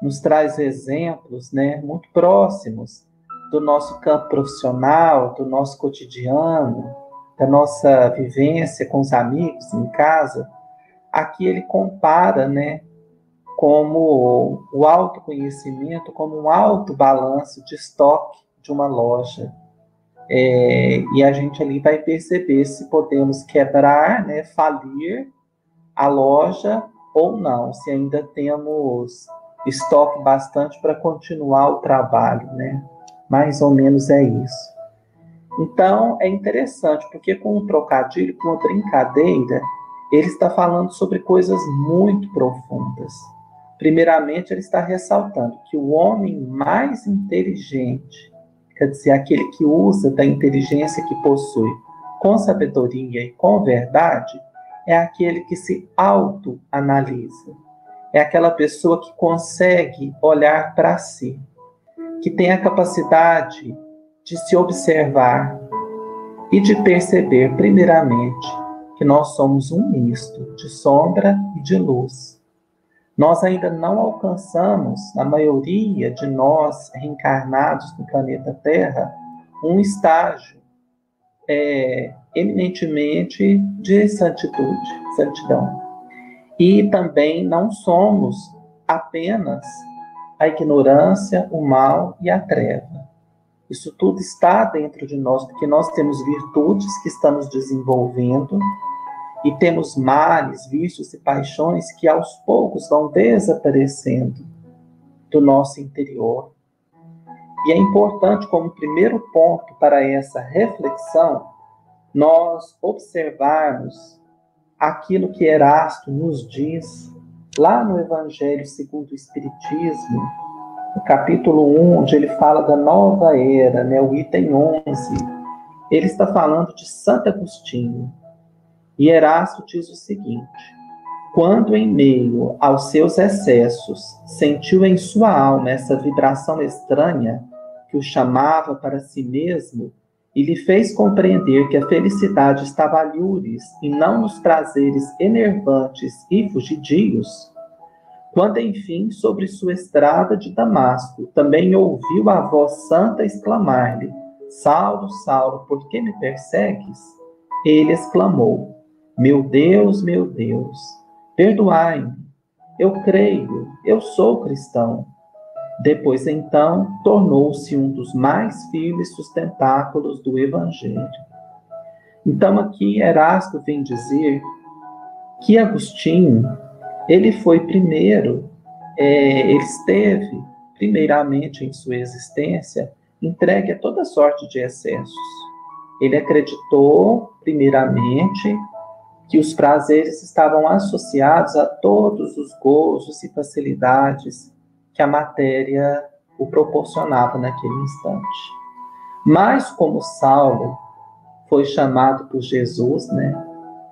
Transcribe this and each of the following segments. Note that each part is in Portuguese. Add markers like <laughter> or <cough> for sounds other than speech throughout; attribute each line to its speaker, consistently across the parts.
Speaker 1: nos traz exemplos né, muito próximos do nosso campo profissional, do nosso cotidiano, da nossa vivência com os amigos em casa. Aqui ele compara né, como o autoconhecimento, como um alto balanço de estoque de uma loja. É, e a gente ali vai perceber se podemos quebrar, né, falir a loja ou não, se ainda temos estoque bastante para continuar o trabalho, né? Mais ou menos é isso. Então, é interessante, porque com um trocadilho, com uma brincadeira, ele está falando sobre coisas muito profundas. Primeiramente, ele está ressaltando que o homem mais inteligente, quer dizer, aquele que usa da inteligência que possui com sabedoria e com verdade, é aquele que se autoanalisa. É aquela pessoa que consegue olhar para si, que tem a capacidade de se observar e de perceber, primeiramente, que nós somos um misto de sombra e de luz. Nós ainda não alcançamos, a maioria de nós reencarnados no planeta Terra, um estágio é, eminentemente de santitude, santidão. E também não somos apenas a ignorância, o mal e a treva. Isso tudo está dentro de nós, porque nós temos virtudes que estamos desenvolvendo e temos males, vícios e paixões que aos poucos vão desaparecendo do nosso interior. E é importante, como primeiro ponto para essa reflexão, nós observarmos aquilo que Erasto nos diz lá no Evangelho segundo o Espiritismo, no capítulo 1, onde ele fala da nova era, né, o item 11. Ele está falando de Santo Agostinho. E Erasto diz o seguinte: quando em meio aos seus excessos sentiu em sua alma essa vibração estranha, que o chamava para si mesmo e lhe fez compreender que a felicidade estava a lures e não nos prazeres enervantes e fugidios, quando enfim, sobre sua estrada de Damasco, também ouviu a voz santa exclamar-lhe: Saulo, Saulo, por que me persegues? Ele exclamou: Meu Deus, meu Deus, perdoai-me. Eu creio, eu sou cristão. Depois, então, tornou-se um dos mais firmes sustentáculos do Evangelho. Então, aqui Erasto vem dizer que Agostinho, ele foi primeiro, é, ele esteve, primeiramente em sua existência, entregue a toda sorte de excessos. Ele acreditou, primeiramente, que os prazeres estavam associados a todos os gozos e facilidades que a matéria o proporcionava naquele instante. Mas como Saulo foi chamado por Jesus, né,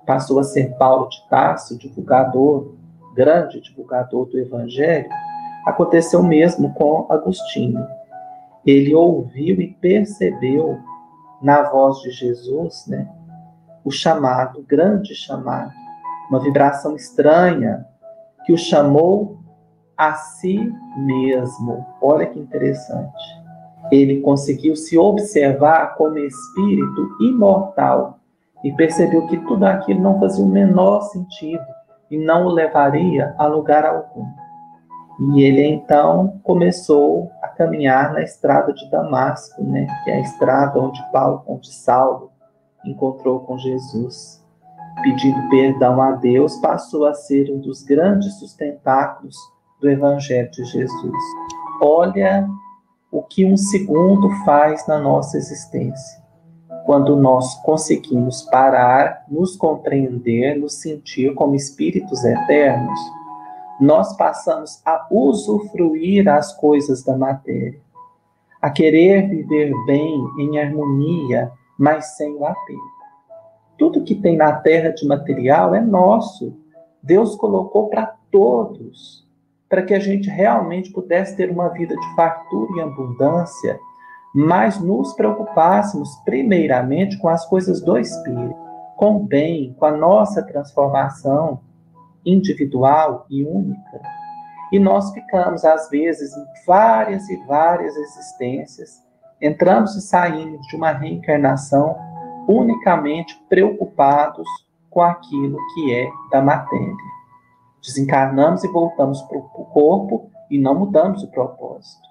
Speaker 1: passou a ser Paulo de Tarso, divulgador, grande divulgador do Evangelho, aconteceu mesmo com Agostinho. Ele ouviu e percebeu na voz de Jesus, né, o chamado, grande chamado, uma vibração estranha que o chamou a si mesmo. Olha que interessante. Ele conseguiu se observar como espírito imortal e percebeu que tudo aquilo não fazia o menor sentido e não o levaria a lugar algum. E ele então começou a caminhar na estrada de Damasco, né, que é a estrada onde Paulo, onde Saulo encontrou com Jesus. Pedindo perdão a Deus, passou a ser um dos grandes sustentáculos do Evangelho de Jesus. Olha o que um segundo faz na nossa existência. Quando nós conseguimos parar, nos compreender, nos sentir como espíritos eternos, nós passamos a usufruir as coisas da matéria, a querer viver bem, em harmonia, mas sem o apego. Tudo que tem na terra de material é nosso. Deus colocou para todos para que a gente realmente pudesse ter uma vida de fartura e abundância, mas nos preocupássemos primeiramente com as coisas do espírito, com o bem, com a nossa transformação individual e única. E nós ficamos, às vezes, em várias e várias existências, entramos e saímos de uma reencarnação unicamente preocupados com aquilo que é da matéria. Desencarnamos e voltamos para o corpo e não mudamos o propósito.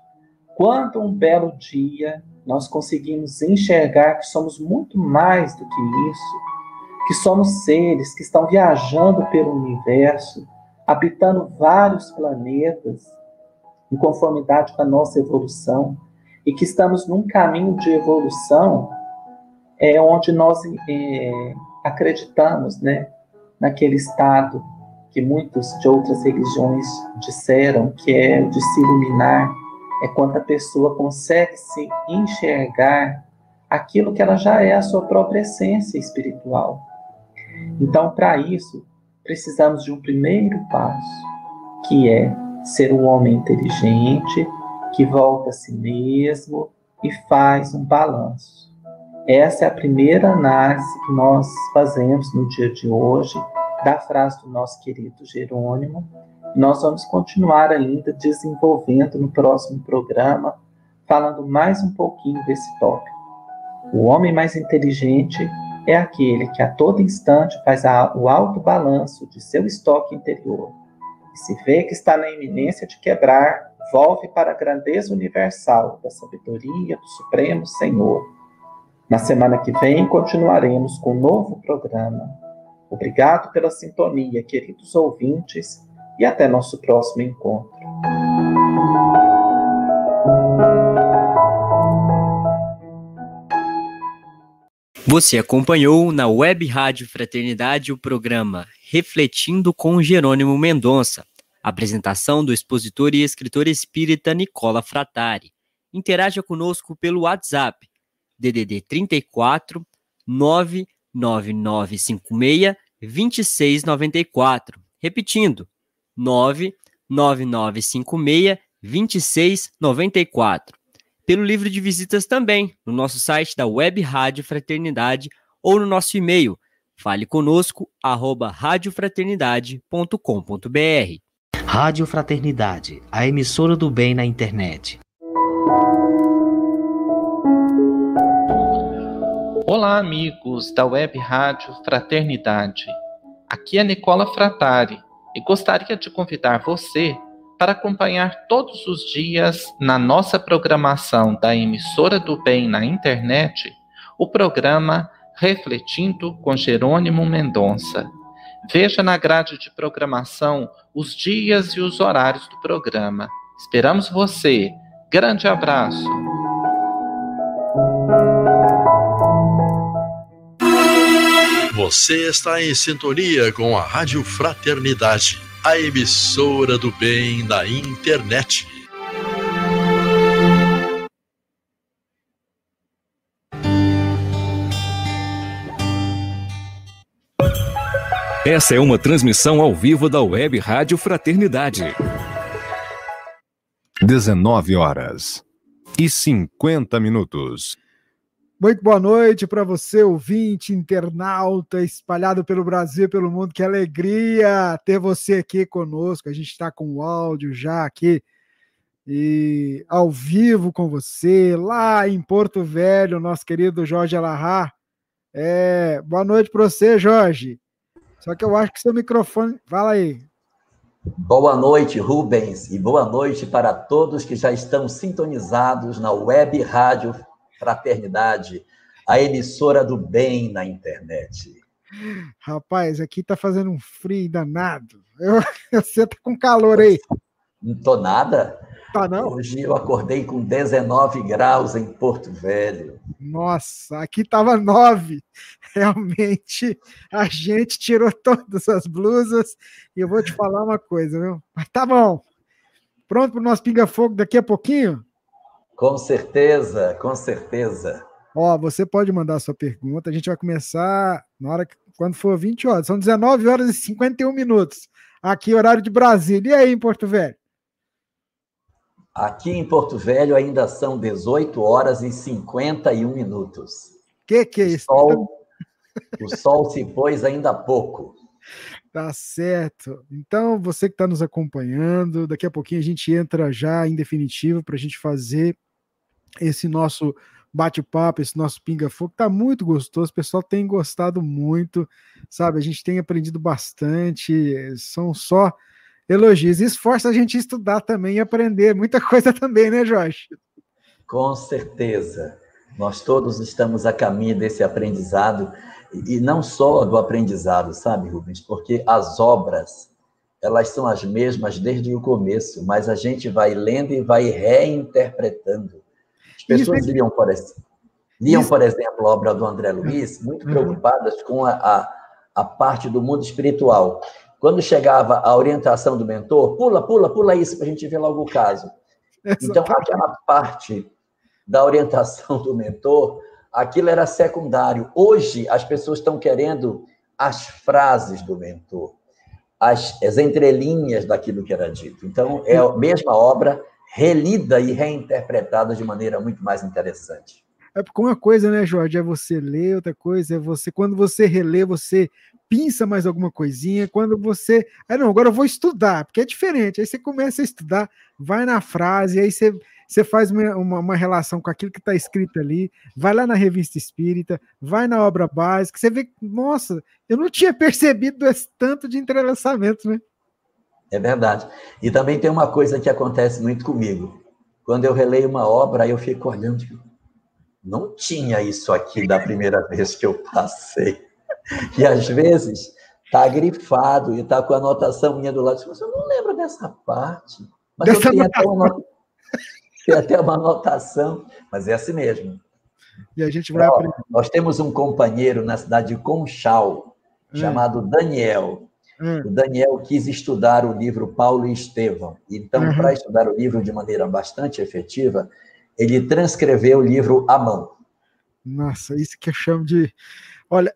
Speaker 1: Quando um belo dia nós conseguimos enxergar que somos muito mais do que isso, que somos seres que estão viajando pelo universo, habitando vários planetas, em conformidade com a nossa evolução, e que estamos num caminho de evolução é onde nós é, acreditamos, né, naquele estado que muitos de outras religiões disseram que é de se iluminar, é quando a pessoa consegue se enxergar aquilo que ela já é a sua própria essência espiritual. Então, para isso, precisamos de um primeiro passo, que é ser um homem inteligente, que volta a si mesmo e faz um balanço. Essa é a primeira análise que nós fazemos no dia de hoje da frase do nosso querido Jerônimo. Nós vamos continuar ainda desenvolvendo no próximo programa, falando mais um pouquinho desse tópico. O homem mais inteligente é aquele que a todo instante faz o alto balanço de seu estoque interior e se vê que está na iminência de quebrar, volve para a grandeza universal da sabedoria do Supremo Senhor. Na semana que vem continuaremos com um novo programa. Obrigado pela sintonia, queridos ouvintes, e até nosso próximo encontro.
Speaker 2: Você acompanhou na Web Rádio Fraternidade o programa Refletindo com Jerônimo Mendonça, apresentação do expositor e escritor espírita Nicola Fratari. Interaja conosco pelo WhatsApp DDD 34 99956 2694. Repetindo, 99956 2694 pelo livro de visitas também, no nosso site da Web Rádio Fraternidade ou no nosso e-mail, fale conosco, arroba radiofraternidade.com.br.
Speaker 3: Rádio Fraternidade, a emissora do bem na internet.
Speaker 4: Olá, amigos da Web Rádio Fraternidade. Aqui é Nicola Fratari e gostaria de convidar você para acompanhar todos os dias na nossa programação da emissora do bem na internet o programa Refletindo com Jerônimo Mendonça. Veja na grade de programação os dias e os horários do programa. Esperamos você. Grande abraço.
Speaker 5: Você está em sintonia com a Rádio Fraternidade a emissora do bem na internet.
Speaker 6: Essa é uma transmissão ao vivo da Web Rádio Fraternidade. 19 horas e 50 minutos.
Speaker 7: Muito boa noite para você, ouvinte, internauta, espalhado pelo Brasil e pelo mundo. Que alegria ter você aqui conosco. A gente está com o áudio já aqui e ao vivo com você, lá em Porto Velho, nosso querido Jorge Alahá. É, boa noite para você, Jorge. Só que eu acho que seu microfone. Fala aí.
Speaker 8: Boa noite, Rubens, e boa noite para todos que já estão sintonizados na web rádio Fraternidade, a emissora do bem na internet.
Speaker 7: Rapaz, aqui tá fazendo um frio danado. Eu, <laughs> você tá com calor aí.
Speaker 8: Não tô nada.
Speaker 7: Tá não?
Speaker 8: Hoje eu acordei com 19 graus em Porto Velho.
Speaker 7: Nossa, aqui tava 9. <laughs> Realmente, a gente tirou todas as blusas e eu vou te falar uma coisa, viu? Mas tá bom. Pronto para o nosso pinga-fogo daqui a pouquinho?
Speaker 8: Com certeza, com certeza.
Speaker 7: Ó, você pode mandar a sua pergunta. A gente vai começar na hora que, quando for 20 horas. São 19 horas e 51 minutos. Aqui, horário de Brasília. E aí, em Porto Velho?
Speaker 8: Aqui em Porto Velho ainda são 18 horas e 51 minutos.
Speaker 7: Que que é isso?
Speaker 8: O sol, o sol se pôs ainda há pouco.
Speaker 7: Tá certo. Então, você que está nos acompanhando, daqui a pouquinho a gente entra já em definitivo para a gente fazer esse nosso bate-papo, esse nosso pinga-fogo. Tá muito gostoso, o pessoal tem gostado muito, sabe? A gente tem aprendido bastante, são só elogios. Esforça a gente estudar também e aprender muita coisa também, né, Jorge?
Speaker 8: Com certeza. Nós todos estamos a caminho desse aprendizado e não só do aprendizado, sabe, Rubens? Porque as obras, elas são as mesmas desde o começo, mas a gente vai lendo e vai reinterpretando. As pessoas Isso. liam, por exemplo, liam, por exemplo, a obra do André Luiz, muito uhum. preocupadas com a, a, a parte do mundo espiritual. Quando chegava a orientação do mentor, pula, pula, pula isso, para a gente ver logo o caso. Então, aquela parte da orientação do mentor aquilo era secundário. Hoje, as pessoas estão querendo as frases do mentor, as, as entrelinhas daquilo que era dito. Então, é a mesma obra relida e reinterpretada de maneira muito mais interessante.
Speaker 7: É porque uma coisa, né, Jorge, é você ler, outra coisa é você, quando você relê, você pinça mais alguma coisinha, quando você, ah não, agora eu vou estudar, porque é diferente, aí você começa a estudar, vai na frase, aí você você faz uma, uma, uma relação com aquilo que está escrito ali, vai lá na revista espírita, vai na obra básica, você vê, nossa, eu não tinha percebido esse tanto de entrelaçamento, né?
Speaker 8: É verdade. E também tem uma coisa que acontece muito comigo. Quando eu releio uma obra, eu fico olhando, não tinha isso aqui da primeira vez que eu passei. <laughs> E às vezes tá grifado e tá com a anotação minha do lado. Eu não lembro dessa parte. Mas dessa eu tenho até uma <laughs> tem até uma anotação, mas é assim mesmo.
Speaker 7: E a gente vai Ó, aprender.
Speaker 8: Nós temos um companheiro na cidade de Conchal, hum. chamado Daniel. Hum. O Daniel quis estudar o livro Paulo e Estevão. Então, uhum. para estudar o livro de maneira bastante efetiva, ele transcreveu o livro à mão.
Speaker 7: Nossa, isso que eu chamo de. Olha,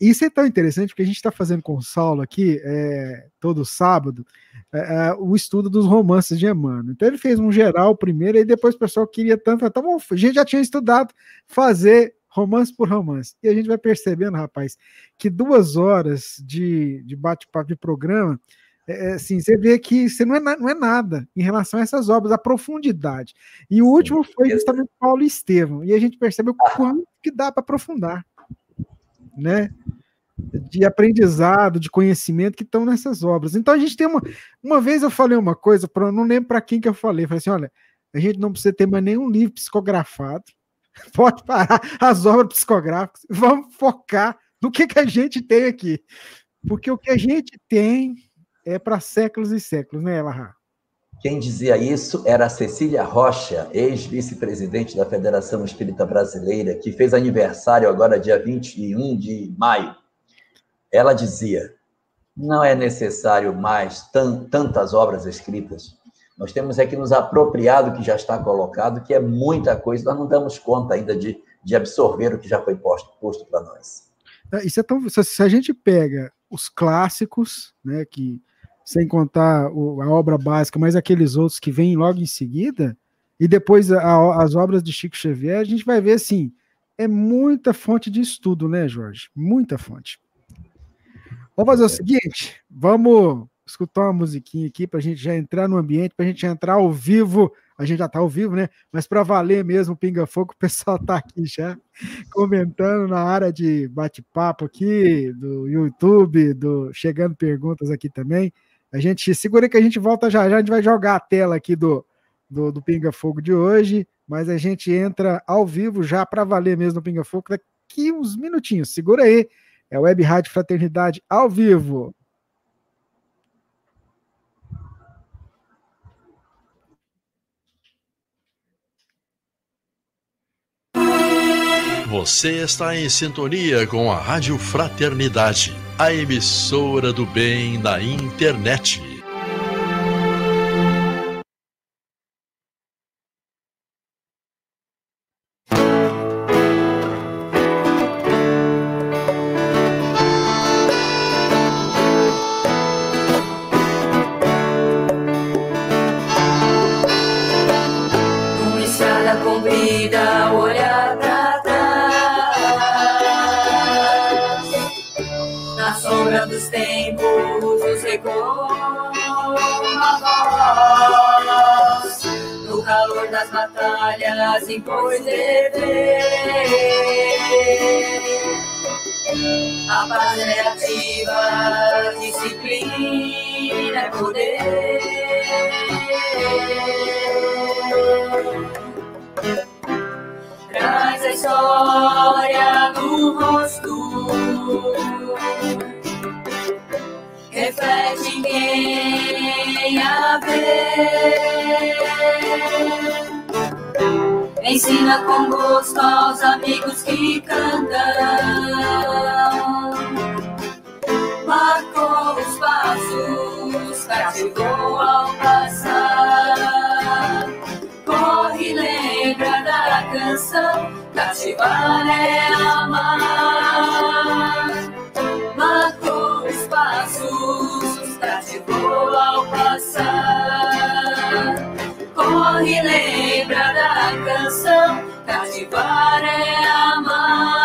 Speaker 7: isso é tão interessante porque a gente está fazendo com o Saulo aqui, é, todo sábado, é, é, o estudo dos romances de Emmanuel. Então ele fez um geral primeiro, e depois o pessoal queria tanto. Então, a gente já tinha estudado fazer romance por romance. E a gente vai percebendo, rapaz, que duas horas de, de bate-papo de programa, é, é assim, você vê que você não é, não é nada em relação a essas obras, a profundidade. E o último foi justamente Paulo e Estevam. E a gente percebe o quanto que dá para aprofundar. Né? de aprendizado, de conhecimento que estão nessas obras. Então a gente tem uma. Uma vez eu falei uma coisa, não lembro para quem que eu falei. falei assim: olha, a gente não precisa ter mais nenhum livro psicografado, <laughs> pode parar as obras psicográficas, vamos focar no que, que a gente tem aqui. Porque o que a gente tem é para séculos e séculos, né, Elahá?
Speaker 8: Quem dizia isso era Cecília Rocha, ex-vice-presidente da Federação Espírita Brasileira, que fez aniversário agora dia 21 de maio. Ela dizia: não é necessário mais tantas obras escritas. Nós temos é que nos apropriar do que já está colocado, que é muita coisa, nós não damos conta ainda de, de absorver o que já foi posto, posto para nós.
Speaker 7: É, isso é tão, se a gente pega os clássicos, né, que sem contar o, a obra básica, mas aqueles outros que vêm logo em seguida, e depois a, as obras de Chico Xavier, a gente vai ver assim, é muita fonte de estudo, né, Jorge? Muita fonte. Vamos fazer o seguinte: vamos escutar uma musiquinha aqui para a gente já entrar no ambiente, para a gente entrar ao vivo. A gente já está ao vivo, né? Mas para valer mesmo, Pinga Fogo, <laughs> o pessoal está aqui já comentando na área de bate-papo aqui do YouTube, do chegando perguntas aqui também. A gente segura que a gente volta já já, a gente vai jogar a tela aqui do, do, do Pinga Fogo de hoje, mas a gente entra ao vivo já para valer mesmo no Pinga Fogo daqui uns minutinhos. Segura aí é Web Rádio Fraternidade ao vivo.
Speaker 5: Você está em sintonia com a Rádio Fraternidade, a emissora do bem na internet.
Speaker 9: Das batalhas, impôs dever. A paz é ativa, disciplina é poder. Traz a história no rosto reflete quem a vê. Ensina com gosto aos amigos que cantam. Marcou os passos, cativou ao passar. Corre, lembra da canção, cativar é amar. Marcou os passos, cativou ao passar. Corre, lembra da canção, cativar é amar.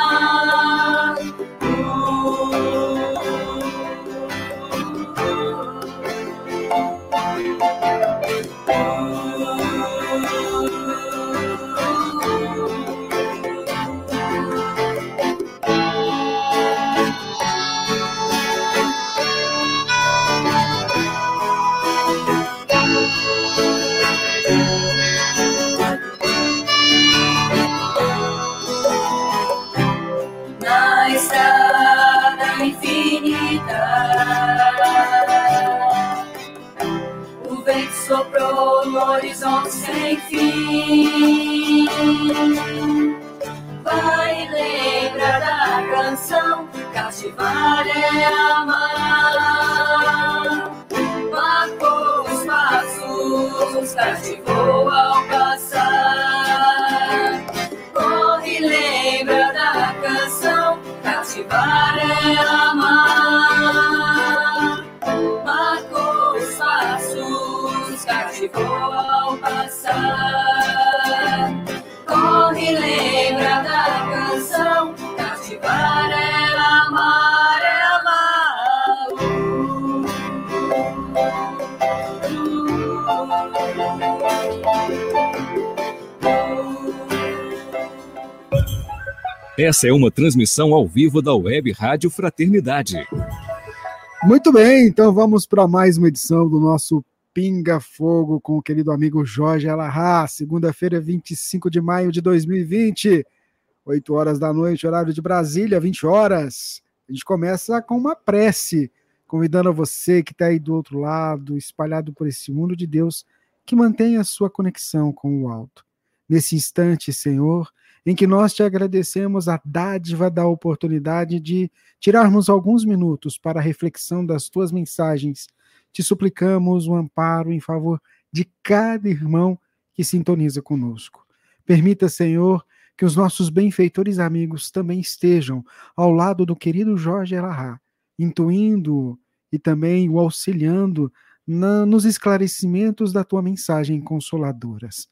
Speaker 9: No horizonte sem fim. Vai lembra da canção, cativar é amar. Marcou os passos, cativou ao passar. Corre, lembra da canção, cativar é amar. Lembra da canção, cativar é amar, é
Speaker 6: Essa é uma transmissão ao vivo da Web Rádio Fraternidade.
Speaker 7: Muito bem, então vamos para mais uma edição do nosso Pinga Fogo com o querido amigo Jorge Alahá, segunda-feira, 25 de maio de 2020, 8 horas da noite, horário de Brasília, 20 horas. A gente começa com uma prece, convidando a você que está aí do outro lado, espalhado por esse mundo de Deus, que mantenha a sua conexão com o alto. Nesse instante, Senhor, em que nós te agradecemos a dádiva da oportunidade de tirarmos alguns minutos para a reflexão das tuas mensagens. Te suplicamos o um amparo em favor de cada irmão que sintoniza conosco. Permita, Senhor, que os nossos benfeitores amigos também estejam ao lado do querido Jorge Elahá, intuindo e também o auxiliando na, nos esclarecimentos da tua mensagem consoladoras.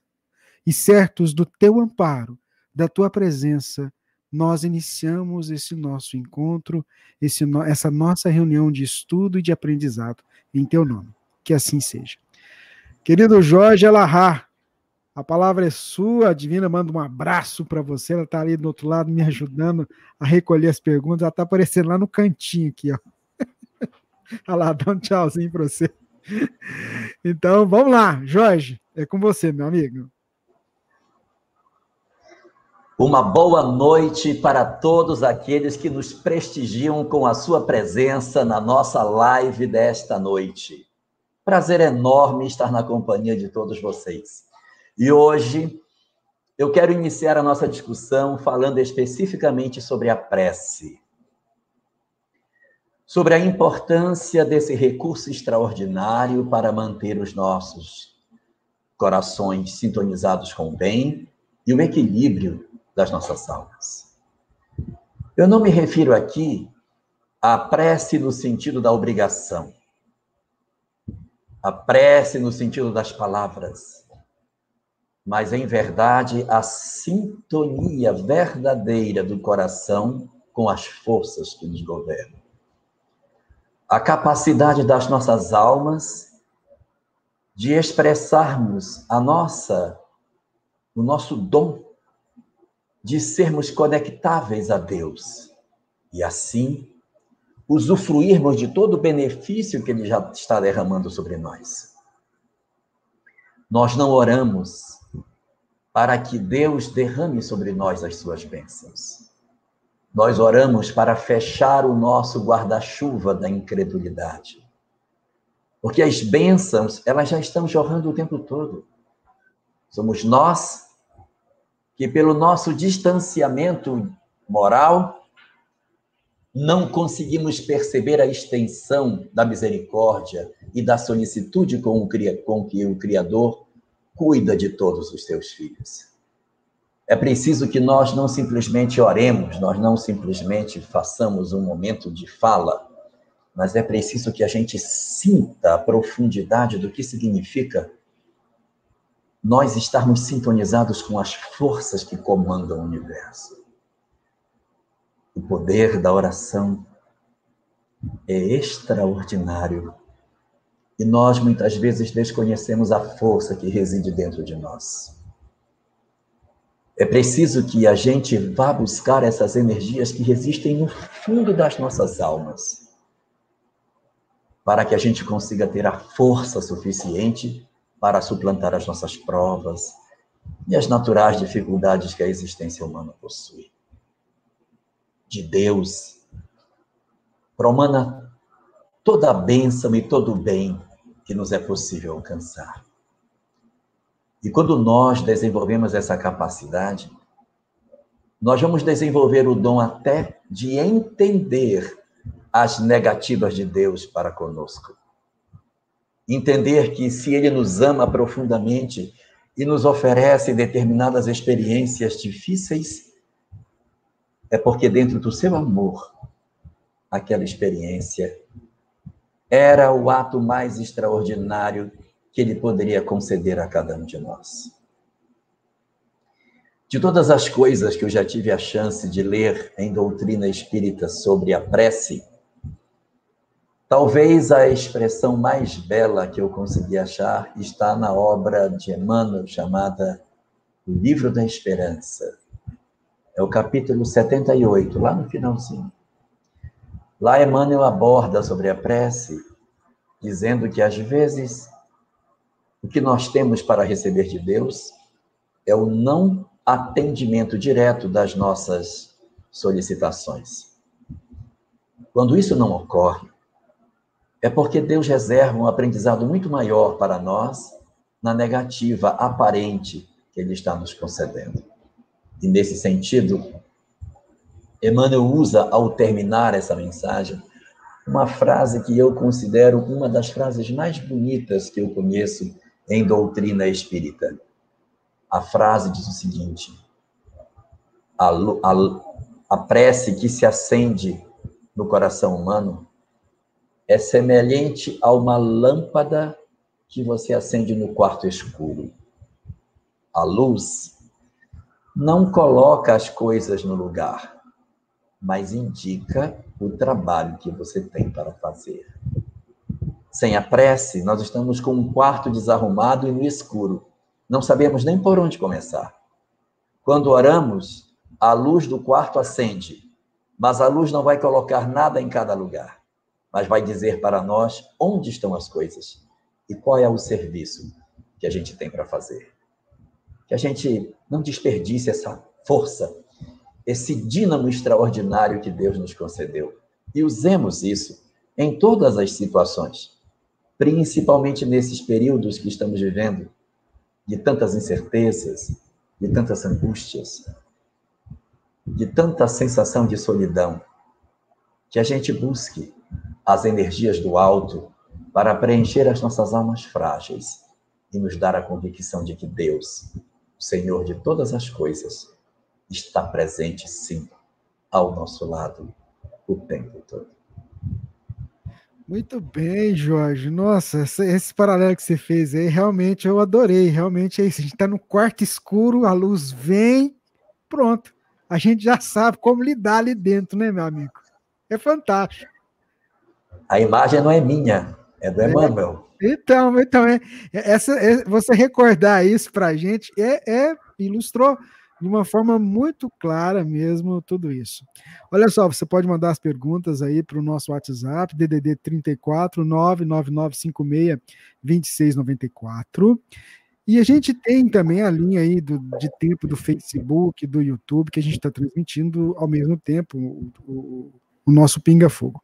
Speaker 7: E certos do teu amparo, da tua presença, nós iniciamos esse nosso encontro, esse, essa nossa reunião de estudo e de aprendizado em teu nome. Que assim seja. Querido Jorge Elahá, a palavra é sua, a Divina manda um abraço para você, ela está ali do outro lado me ajudando a recolher as perguntas, ela está aparecendo lá no cantinho aqui, ó. <laughs> Olha lá, dá um tchauzinho para você. Então, vamos lá, Jorge, é com você, meu amigo.
Speaker 8: Uma boa noite para todos aqueles que nos prestigiam com a sua presença na nossa live desta noite. Prazer enorme estar na companhia de todos vocês. E hoje eu quero iniciar a nossa discussão falando especificamente sobre a prece. Sobre a importância desse recurso extraordinário para manter os nossos corações sintonizados com o bem e o equilíbrio das nossas almas. Eu não me refiro aqui à prece no sentido da obrigação, a prece no sentido das palavras, mas em verdade a sintonia verdadeira do coração com as forças que nos governam. A capacidade das nossas almas de expressarmos a nossa, o nosso dom de sermos conectáveis a Deus e assim usufruirmos de todo o benefício que Ele já está derramando sobre nós. Nós não oramos para que Deus derrame sobre nós as suas bênçãos. Nós oramos para fechar o nosso guarda-chuva da incredulidade. Porque as bênçãos, elas já estão jorrando o tempo todo. Somos nós que, pelo nosso distanciamento moral, não conseguimos perceber a extensão da misericórdia e da solicitude com, o, com que o Criador cuida de todos os seus filhos. É preciso que nós não simplesmente oremos, nós não simplesmente façamos um momento de fala, mas é preciso que a gente sinta a profundidade do que significa nós estarmos sintonizados com as forças que comandam o universo. O poder da oração é extraordinário e nós muitas vezes desconhecemos a força que reside dentro de nós. É preciso que a gente vá buscar essas energias que resistem no fundo das nossas almas para que a gente consiga ter a força suficiente para suplantar as nossas provas e as naturais dificuldades que a existência humana possui. De Deus promana toda a bênção e todo o bem que nos é possível alcançar. E quando nós desenvolvemos essa capacidade, nós vamos desenvolver o dom até de entender as negativas de Deus para conosco. Entender que se Ele nos ama profundamente e nos oferece determinadas experiências difíceis, é porque dentro do seu amor, aquela experiência era o ato mais extraordinário que Ele poderia conceder a cada um de nós. De todas as coisas que eu já tive a chance de ler em doutrina espírita sobre a prece, Talvez a expressão mais bela que eu consegui achar está na obra de Emmanuel chamada O Livro da Esperança. É o capítulo 78, lá no finalzinho. Lá Emmanuel aborda sobre a prece, dizendo que às vezes o que nós temos para receber de Deus é o não atendimento direto das nossas solicitações. Quando isso não ocorre, é porque Deus reserva um aprendizado muito maior para nós na negativa aparente que Ele está nos concedendo. E nesse sentido, Emmanuel usa, ao terminar essa mensagem, uma frase que eu considero uma das frases mais bonitas que eu conheço em doutrina espírita. A frase diz o seguinte: a, a, a prece que se acende no coração humano é semelhante a uma lâmpada que você acende no quarto escuro. A luz não coloca as coisas no lugar, mas indica o trabalho que você tem para fazer. Sem a prece, nós estamos com um quarto desarrumado e no escuro. Não sabemos nem por onde começar. Quando oramos, a luz do quarto acende, mas a luz não vai colocar nada em cada lugar mas vai dizer para nós onde estão as coisas e qual é o serviço que a gente tem para fazer. Que a gente não desperdice essa força, esse dínamo extraordinário que Deus nos concedeu. E usemos isso em todas as situações, principalmente nesses períodos que estamos vivendo, de tantas incertezas, de tantas angústias, de tanta sensação de solidão, que a gente busque as energias do alto para preencher as nossas almas frágeis e nos dar a convicção de que Deus, o Senhor de todas as coisas, está presente sim ao nosso lado o tempo todo.
Speaker 7: Muito bem, Jorge. Nossa, esse, paralelo que você fez aí, realmente eu adorei. Realmente é isso. A gente está no quarto escuro, a luz vem, pronto. A gente já sabe como lidar ali dentro, né, meu amigo? É fantástico.
Speaker 8: A imagem não é minha, É do Emmanuel.
Speaker 7: É, então, então é, essa, é, você recordar isso para a gente é, é, ilustrou de uma forma muito clara mesmo tudo isso. Olha só, você pode mandar as perguntas aí para o nosso WhatsApp, DDD 34 99956 2694. E a gente tem também a linha aí do, de tempo do Facebook, do YouTube, que a gente está transmitindo ao mesmo tempo o, o, o nosso Pinga Fogo.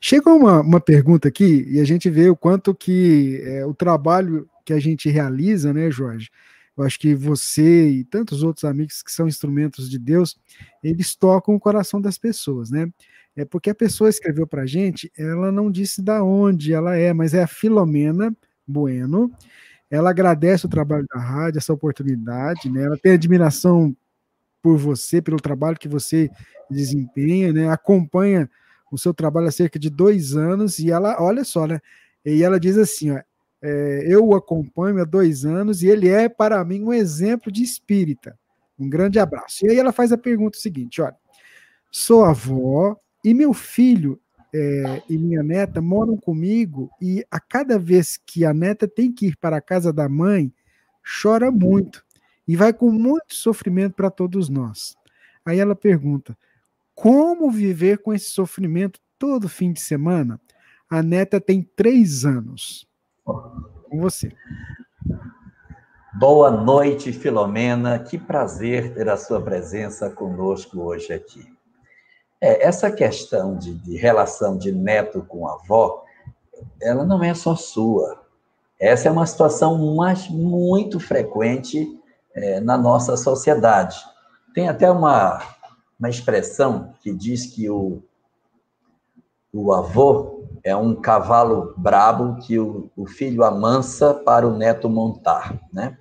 Speaker 7: Chegou uma, uma pergunta aqui e a gente vê o quanto que é, o trabalho que a gente realiza, né, Jorge? Eu acho que você e tantos outros amigos que são instrumentos de Deus, eles tocam o coração das pessoas, né? É porque a pessoa escreveu para a gente, ela não disse da onde ela é, mas é a Filomena Bueno. Ela agradece o trabalho da rádio, essa oportunidade, né? Ela tem admiração por você, pelo trabalho que você desempenha, né? Acompanha o seu trabalho há cerca de dois anos e ela, olha só, né? E ela diz assim, ó, é, eu o acompanho há dois anos e ele é para mim um exemplo de espírita. Um grande abraço. E aí ela faz a pergunta seguinte, olha, sou avó e meu filho é, e minha neta moram comigo e a cada vez que a neta tem que ir para a casa da mãe, chora muito e vai com muito sofrimento para todos nós. Aí ela pergunta: como viver com esse sofrimento todo fim de semana? A neta tem três anos. Com você.
Speaker 8: Boa noite, Filomena. Que prazer ter a sua presença conosco hoje aqui. É, essa questão de, de relação de neto com avó, ela não é só sua. Essa é uma situação mais, muito frequente é, na nossa sociedade. Tem até uma, uma expressão que diz que o, o avô é um cavalo brabo que o, o filho amansa para o neto montar, né?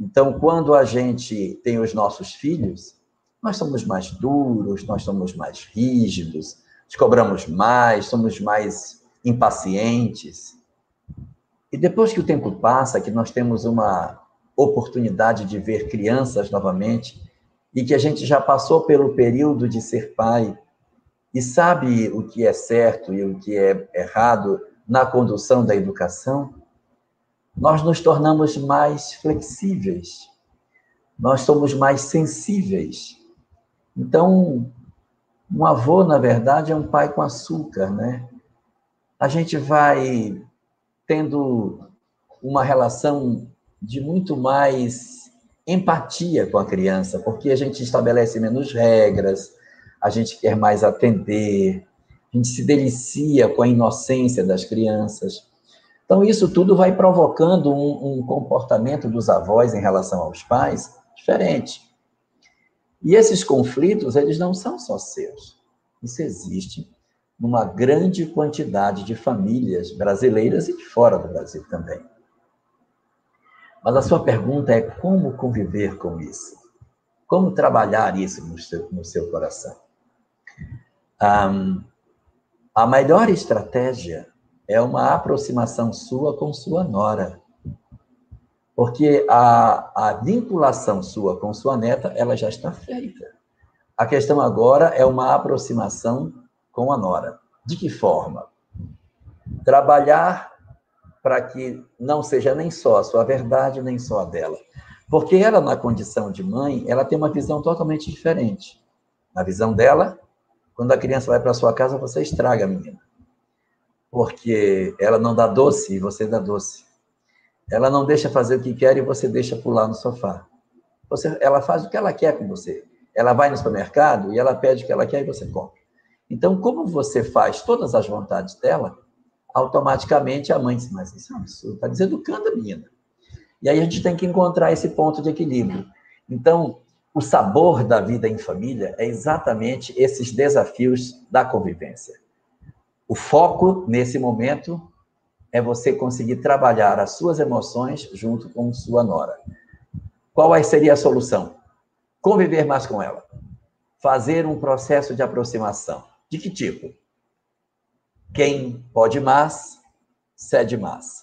Speaker 8: Então, quando a gente tem os nossos filhos, nós somos mais duros, nós somos mais rígidos, cobramos mais, somos mais impacientes. E depois que o tempo passa, que nós temos uma oportunidade de ver crianças novamente e que a gente já passou pelo período de ser pai e sabe o que é certo e o que é errado na condução da educação, nós nos tornamos mais flexíveis, nós somos mais sensíveis. Então, um avô, na verdade, é um pai com açúcar, né? A gente vai tendo uma relação de muito mais empatia com a criança, porque a gente estabelece menos regras, a gente quer mais atender, a gente se delicia com a inocência das crianças. Então, isso tudo vai provocando um, um comportamento dos avós em relação aos pais diferente. E esses conflitos, eles não são só seus. Isso existe numa grande quantidade de famílias brasileiras e de fora do Brasil também. Mas a sua pergunta é como conviver com isso? Como trabalhar isso no seu, no seu coração? Um, a melhor estratégia é uma aproximação sua com sua nora. Porque a, a vinculação sua com sua neta, ela já está feita. A questão agora é uma aproximação com a nora. De que forma? Trabalhar para que não seja nem só a sua verdade, nem só a dela. Porque ela, na condição de mãe, ela tem uma visão totalmente diferente. Na visão dela, quando a criança vai para sua casa, você estraga a menina. Porque ela não dá doce e você dá doce. Ela não deixa fazer o que quer e você deixa pular no sofá. Você, ela faz o que ela quer com você. Ela vai no supermercado e ela pede o que ela quer e você compra. Então, como você faz todas as vontades dela, automaticamente a mãe diz, mas isso é um absurdo, está deseducando a menina. E aí a gente tem que encontrar esse ponto de equilíbrio. Então, o sabor da vida em família é exatamente esses desafios da convivência. O foco, nesse momento, é você conseguir trabalhar as suas emoções junto com sua nora. Qual seria a solução? Conviver mais com ela. Fazer um processo de aproximação. De que tipo? Quem pode mais, cede mais.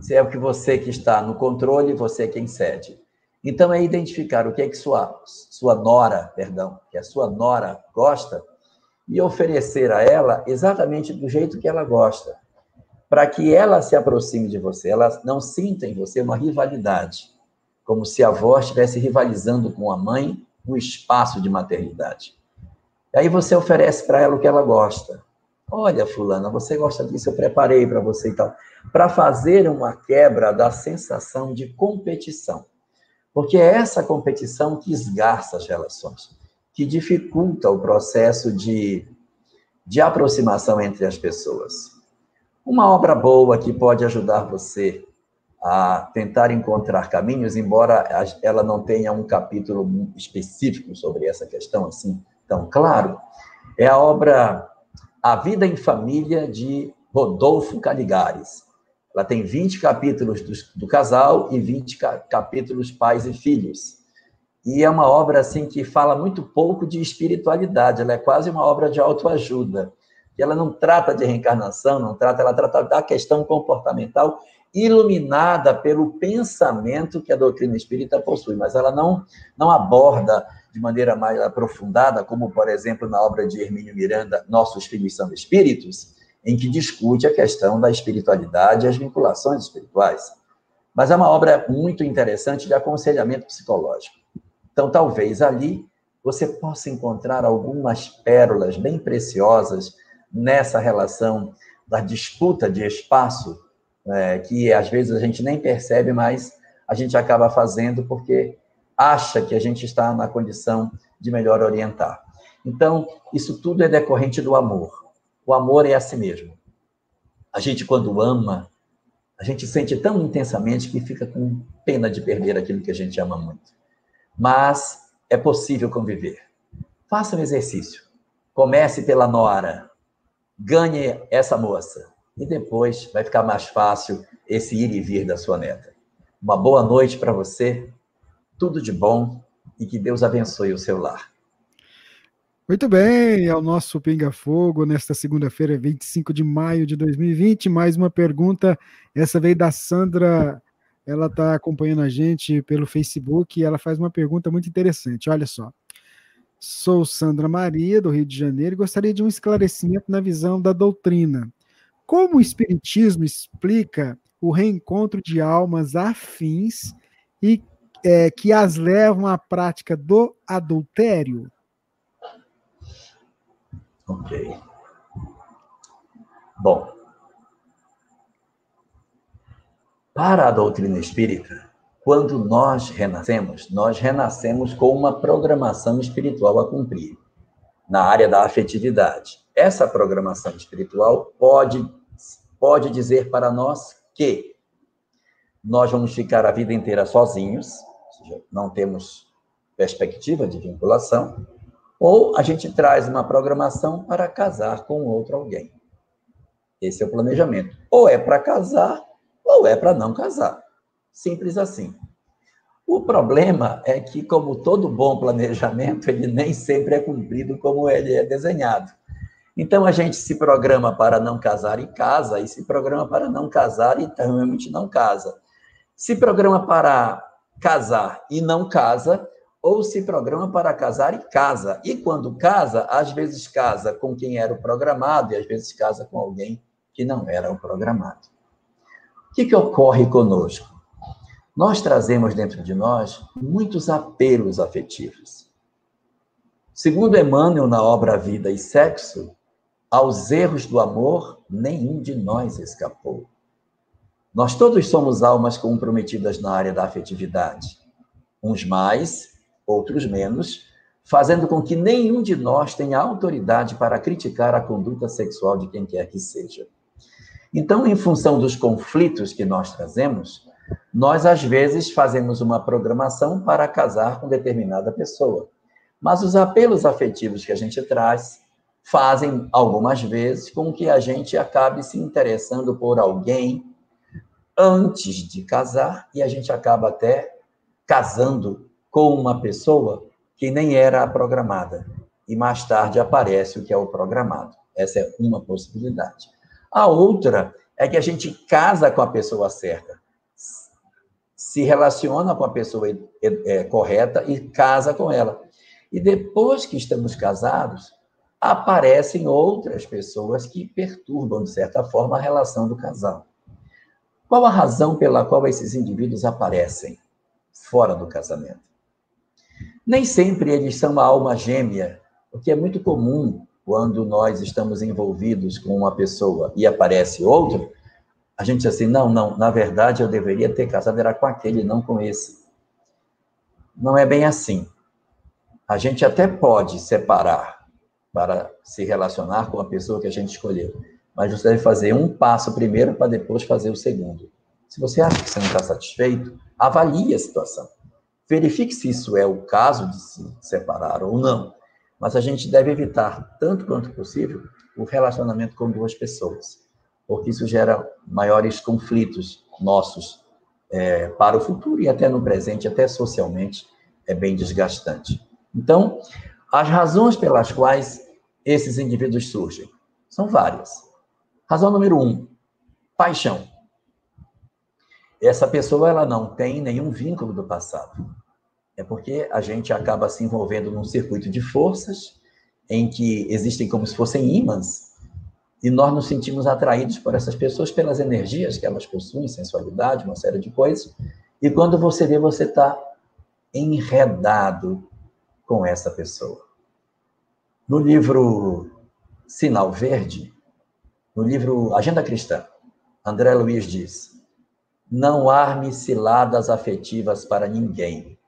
Speaker 8: Se é o que você que está no controle, você é quem cede. Então é identificar o que é que sua sua nora, perdão, que a sua nora gosta e oferecer a ela exatamente do jeito que ela gosta. para que ela se aproxime de você, ela não sinta em você uma rivalidade, como se a avó estivesse rivalizando com a mãe no espaço de maternidade. Aí você oferece para ela o que ela gosta. Olha, fulana, você gosta disso, eu preparei para você e tal. Para fazer uma quebra da sensação de competição. Porque é essa competição que esgarça as relações, que dificulta o processo de, de aproximação entre as pessoas. Uma obra boa que pode ajudar você a tentar encontrar caminhos, embora ela não tenha um capítulo específico sobre essa questão assim tão claro, é a obra A Vida em Família de Rodolfo Caligares. Ela tem 20 capítulos do, do casal e 20 capítulos pais e filhos. E é uma obra assim que fala muito pouco de espiritualidade, ela é quase uma obra de autoajuda. E ela não trata de reencarnação, não trata, ela trata da questão comportamental iluminada pelo pensamento que a doutrina espírita possui, mas ela não, não aborda de maneira mais aprofundada, como, por exemplo, na obra de Hermínio Miranda, Nossos Filhos são Espíritos, em que discute a questão da espiritualidade e as vinculações espirituais. Mas é uma obra muito interessante de aconselhamento psicológico. Então, talvez ali você possa encontrar algumas pérolas bem preciosas nessa relação da disputa de espaço é, que às vezes a gente nem percebe, mas a gente acaba fazendo porque acha que a gente está na condição de melhor orientar. Então, isso tudo é decorrente do amor. O amor é a si mesmo. A gente, quando ama, a gente sente tão intensamente que fica com pena de perder aquilo que a gente ama muito. Mas é possível conviver. Faça um exercício. Comece pela nora. Ganhe essa moça e depois vai ficar mais fácil esse ir e vir da sua neta. Uma boa noite para você, tudo de bom e que Deus abençoe o seu lar.
Speaker 7: Muito bem, é o nosso Pinga Fogo nesta segunda-feira, 25 de maio de 2020. Mais uma pergunta, essa veio da Sandra, ela está acompanhando a gente pelo Facebook e ela faz uma pergunta muito interessante. Olha só. Sou Sandra Maria, do Rio de Janeiro, e gostaria de um esclarecimento na visão da doutrina. Como o Espiritismo explica o reencontro de almas afins e é, que as levam à prática do adultério?
Speaker 8: Ok. Bom, para a doutrina espírita, quando nós renascemos, nós renascemos com uma programação espiritual a cumprir na área da afetividade. Essa programação espiritual pode, pode dizer para nós que nós vamos ficar a vida inteira sozinhos, não temos perspectiva de vinculação, ou a gente traz uma programação para casar com outro alguém. Esse é o planejamento. Ou é para casar, ou é para não casar. Simples assim. O problema é que, como todo bom planejamento, ele nem sempre é cumprido como ele é desenhado. Então, a gente se programa para não casar e casa, e se programa para não casar e realmente não casa. Se programa para casar e não casa, ou se programa para casar e casa. E quando casa, às vezes casa com quem era o programado e às vezes casa com alguém que não era o programado. O que, que ocorre conosco? nós trazemos dentro de nós muitos apelos afetivos. Segundo Emmanuel, na obra Vida e Sexo, aos erros do amor, nenhum de nós escapou. Nós todos somos almas comprometidas na área da afetividade. Uns mais, outros menos, fazendo com que nenhum de nós tenha autoridade para criticar a conduta sexual de quem quer que seja. Então, em função dos conflitos que nós trazemos, nós, às vezes, fazemos uma programação para casar com determinada pessoa. Mas os apelos afetivos que a gente traz fazem, algumas vezes, com que a gente acabe se interessando por alguém antes de casar e a gente acaba até casando com uma pessoa que nem era a programada. E mais tarde aparece o que é o programado. Essa é uma possibilidade. A outra é que a gente casa com a pessoa certa se relaciona com a pessoa é, correta e casa com ela. E depois que estamos casados, aparecem outras pessoas que perturbam, de certa forma, a relação do casal. Qual a razão pela qual esses indivíduos aparecem fora do casamento? Nem sempre eles são uma alma gêmea, o que é muito comum quando nós estamos envolvidos com uma pessoa e aparece outro, a gente diz assim, não, não, na verdade eu deveria ter casado era com aquele, não com esse. Não é bem assim. A gente até pode separar para se relacionar com a pessoa que a gente escolheu, mas você deve fazer um passo primeiro para depois fazer o segundo. Se você acha que você não está satisfeito, avalie a situação. Verifique se isso é o caso de se separar ou não. Mas a gente deve evitar, tanto quanto possível, o relacionamento com duas pessoas, porque isso gera maiores conflitos nossos é, para o futuro e até no presente, até socialmente, é bem desgastante. Então, as razões pelas quais esses indivíduos surgem são várias. Razão número um: paixão essa pessoa ela não tem nenhum vínculo do passado. É porque a gente acaba se envolvendo num circuito de forças em que existem como se fossem ímãs e nós nos sentimos atraídos por essas pessoas pelas energias que elas possuem, sensualidade, uma série de coisas. E quando você vê, você está enredado com essa pessoa. No livro Sinal Verde, no livro Agenda Cristã, André Luiz diz: não arme ciladas afetivas para ninguém,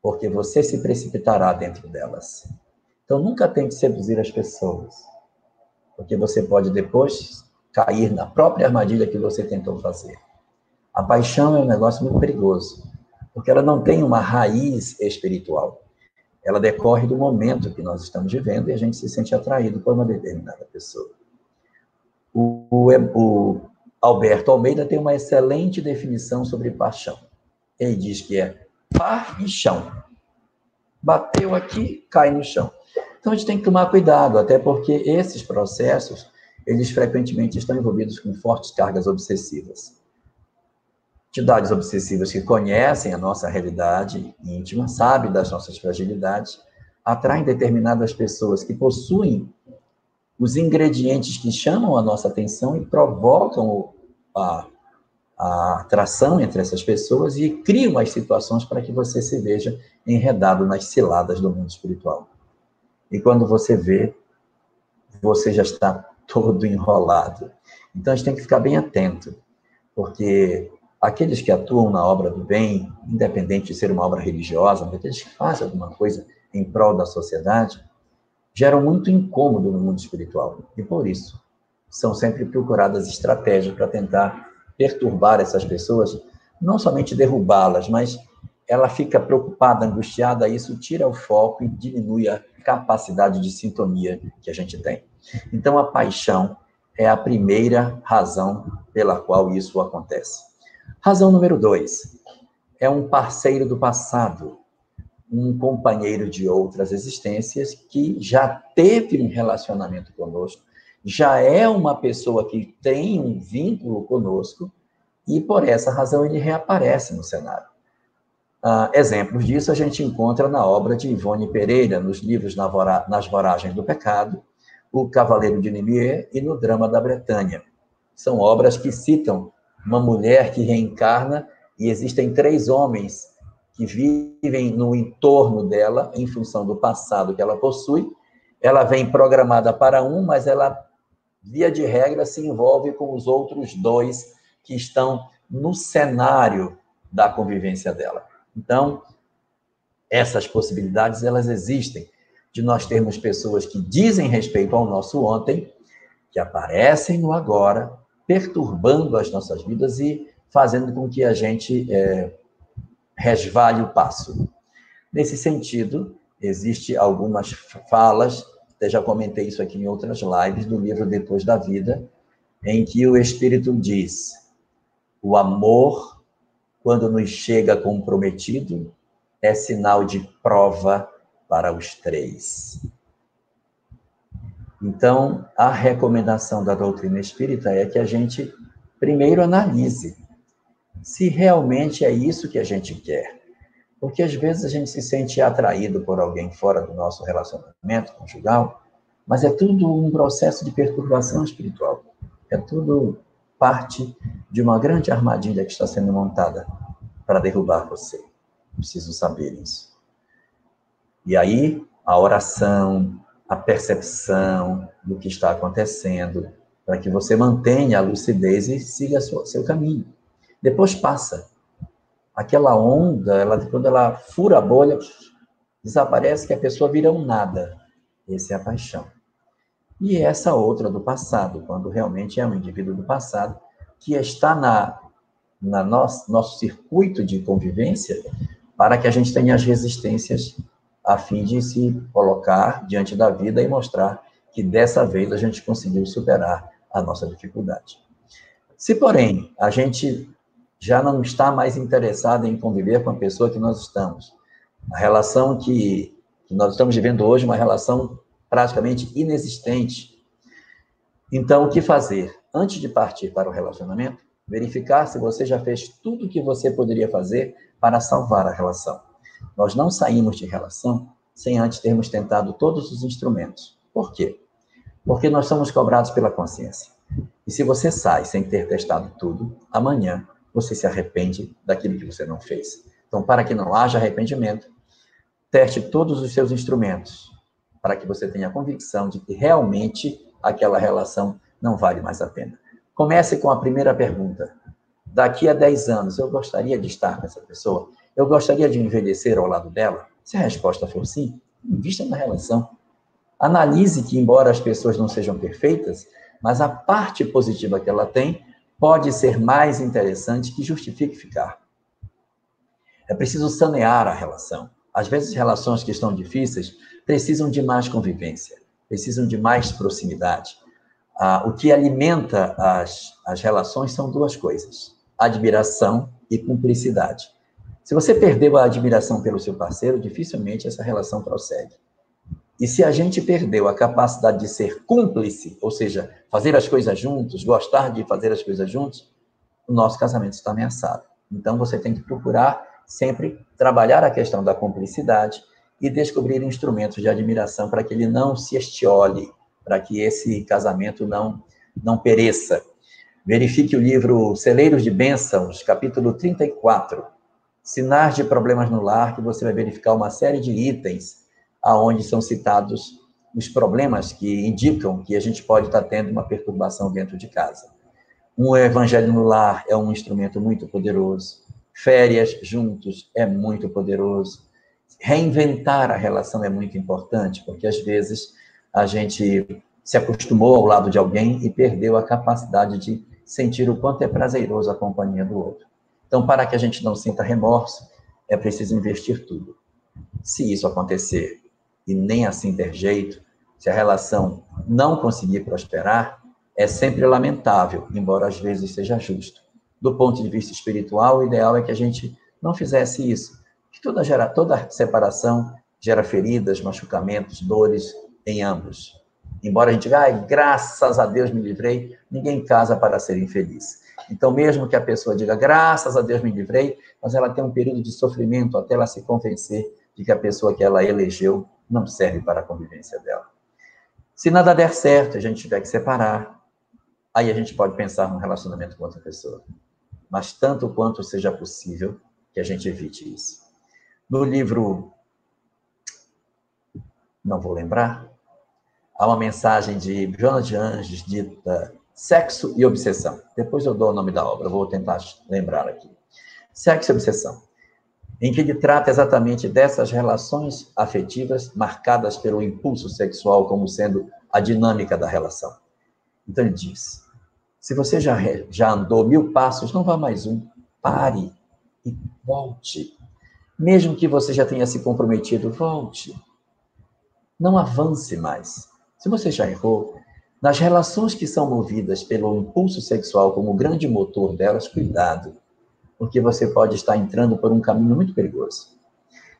Speaker 8: porque você se precipitará dentro delas. Então, nunca tente seduzir as pessoas, porque você pode depois cair na própria armadilha que você tentou fazer. A paixão é um negócio muito perigoso, porque ela não tem uma raiz espiritual. Ela decorre do momento que nós estamos vivendo e a gente se sente atraído por uma determinada pessoa. O, o, o Alberto Almeida tem uma excelente definição sobre paixão. Ele diz que é par e chão. Bateu aqui, cai no chão. Então a gente tem que tomar cuidado, até porque esses processos, eles frequentemente estão envolvidos com fortes cargas obsessivas. Entidades obsessivas que conhecem a nossa realidade íntima, sabem das nossas fragilidades, atraem determinadas pessoas que possuem os ingredientes que chamam a nossa atenção e provocam a, a atração entre essas pessoas e criam as situações para que você se veja enredado nas ciladas do mundo espiritual. E quando você vê, você já está todo enrolado. Então a gente tem que ficar bem atento, porque aqueles que atuam na obra do bem, independente de ser uma obra religiosa, mas aqueles que fazem alguma coisa em prol da sociedade, geram muito incômodo no mundo espiritual. E por isso, são sempre procuradas estratégias para tentar perturbar essas pessoas, não somente derrubá-las, mas ela fica preocupada, angustiada, isso tira o foco e diminui a capacidade de sintonia que a gente tem. Então, a paixão é a primeira razão pela qual isso acontece. Razão número dois é um parceiro do passado um companheiro de outras existências que já teve um relacionamento conosco, já é uma pessoa que tem um vínculo conosco e por essa razão ele reaparece no cenário. Uh, exemplos disso a gente encontra na obra de Ivone Pereira, nos livros Nas Voragens do Pecado, O Cavaleiro de Nimier e no Drama da Bretanha. São obras que citam uma mulher que reencarna e existem três homens que vivem no entorno dela, em função do passado que ela possui. Ela vem programada para um, mas ela, via de regra, se envolve com os outros dois que estão no cenário da convivência dela. Então, essas possibilidades, elas existem, de nós termos pessoas que dizem respeito ao nosso ontem, que aparecem no agora, perturbando as nossas vidas e fazendo com que a gente é, resvale o passo. Nesse sentido, existe algumas falas, até já comentei isso aqui em outras lives do livro Depois da Vida, em que o Espírito diz: o amor, quando nos chega comprometido, é sinal de prova para os três. Então, a recomendação da doutrina espírita é que a gente primeiro analise se realmente é isso que a gente quer. Porque às vezes a gente se sente atraído por alguém fora do nosso relacionamento conjugal, Mas é tudo um processo de perturbação espiritual. É tudo parte de uma grande armadilha que está sendo montada para derrubar você. Preciso saber isso. E aí, a oração, a percepção do que está acontecendo, para que você mantenha a lucidez e siga seu caminho. Depois passa. Aquela onda, ela, quando ela fura a bolha, desaparece que a pessoa vira um nada. Essa é a paixão. E essa outra do passado, quando realmente é um indivíduo do passado que está na, na nosso, nosso circuito de convivência para que a gente tenha as resistências a fim de se colocar diante da vida e mostrar que dessa vez a gente conseguiu superar a nossa dificuldade. Se, porém, a gente já não está mais interessado em conviver com a pessoa que nós estamos, a relação que, nós estamos vivendo hoje, uma relação praticamente inexistente. Então, o que fazer? Antes de partir para o relacionamento, verificar se você já fez tudo o que você poderia fazer para salvar a relação. Nós não saímos de relação sem antes termos tentado todos os instrumentos. Por quê? Porque nós somos cobrados pela consciência. E se você sai sem ter testado tudo, amanhã você se arrepende daquilo que você não fez. Então, para que não haja arrependimento, teste todos os seus instrumentos, para que você tenha a convicção de que realmente aquela relação não vale mais a pena. Comece com a primeira pergunta. Daqui a 10 anos, eu gostaria de estar com essa pessoa? Eu gostaria de envelhecer ao lado dela? Se a resposta for sim, invista na relação. Analise que, embora as pessoas não sejam perfeitas, mas a parte positiva que ela tem pode ser mais interessante que justifique ficar. É preciso sanear a relação. Às vezes, relações que estão difíceis precisam de mais convivência, precisam de mais proximidade. Ah, o que alimenta as, as relações são duas coisas: admiração e cumplicidade. Se você perdeu a admiração pelo seu parceiro, dificilmente essa relação prossegue. E se a gente perdeu a capacidade de ser cúmplice, ou seja, fazer as coisas juntos, gostar de fazer as coisas juntos, o nosso casamento está ameaçado. Então você tem que procurar sempre trabalhar a questão da cumplicidade e descobrir instrumentos de admiração para que ele não se estiole, para que esse casamento não não pereça. Verifique o livro Celeiros de Bênçãos, capítulo 34, sinais de problemas no lar, que você vai verificar uma série de itens aonde são citados os problemas que indicam que a gente pode estar tendo uma perturbação dentro de casa. Um evangelho no lar é um instrumento muito poderoso. Férias juntos é muito poderoso. Reinventar a relação é muito importante, porque às vezes a gente se acostumou ao lado de alguém e perdeu a capacidade de sentir o quanto é prazeroso a companhia do outro. Então, para que a gente não sinta remorso, é preciso investir tudo. Se isso acontecer e nem assim ter jeito, se a relação não conseguir prosperar, é sempre lamentável, embora às vezes seja justo. Do ponto de vista espiritual, o ideal é que a gente não fizesse isso. Que toda, gera, toda separação gera feridas, machucamentos, dores em ambos. Embora a gente diga, ah, graças a Deus me livrei, ninguém casa para ser infeliz. Então, mesmo que a pessoa diga, graças a Deus me livrei, mas ela tem um período de sofrimento até ela se convencer de que a pessoa que ela elegeu não serve para a convivência dela. Se nada der certo, a gente tiver que separar, aí a gente pode pensar num relacionamento com outra pessoa. Mas tanto quanto seja possível, que a gente evite isso. No livro, não vou lembrar, há uma mensagem de Jonas de Anjos dita Sexo e Obsessão. Depois eu dou o nome da obra, vou tentar lembrar aqui. Sexo e Obsessão, em que ele trata exatamente dessas relações afetivas marcadas pelo impulso sexual como sendo a dinâmica da relação. Então ele diz: se você já, já andou mil passos, não vá mais um, pare e volte. Mesmo que você já tenha se comprometido, volte. Não avance mais. Se você já errou, nas relações que são movidas pelo impulso sexual como grande motor delas, cuidado, porque você pode estar entrando por um caminho muito perigoso.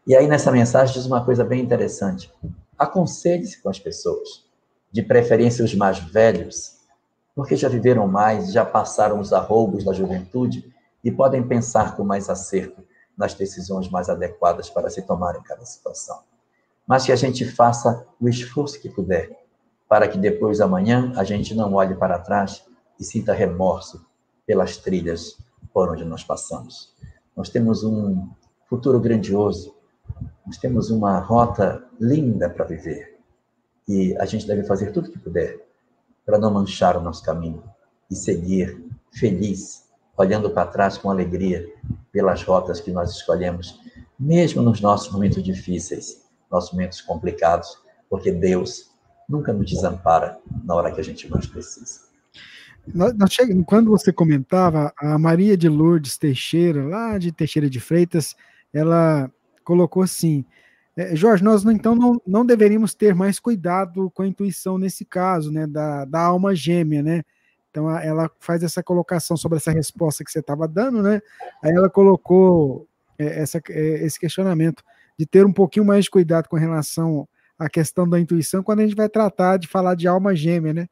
Speaker 8: E aí, nessa mensagem, diz uma coisa bem interessante: aconselhe-se com as pessoas, de preferência os mais velhos, porque já viveram mais, já passaram os arroubos da juventude e podem pensar com mais acerto nas decisões mais adequadas para se tomar em cada situação. Mas que a gente faça o esforço que puder para que depois amanhã a gente não olhe para trás e sinta remorso pelas trilhas por onde nós passamos. Nós temos um futuro grandioso, nós temos uma rota linda para viver e a gente deve fazer tudo o que puder para não manchar o nosso caminho e seguir feliz, olhando para trás com alegria pelas rotas que nós escolhemos, mesmo nos nossos momentos difíceis, nossos momentos complicados, porque Deus nunca nos desampara na hora que a gente mais precisa.
Speaker 7: Quando você comentava, a Maria de Lourdes Teixeira, lá de Teixeira de Freitas, ela colocou assim: é, Jorge, nós então não, não deveríamos ter mais cuidado com a intuição nesse caso, né, da, da alma gêmea, né? Então ela faz essa colocação sobre essa resposta que você estava dando, né? Aí ela colocou é, essa, é, esse questionamento de ter um pouquinho mais de cuidado com relação à questão da intuição quando a gente vai tratar de falar de alma gêmea, né?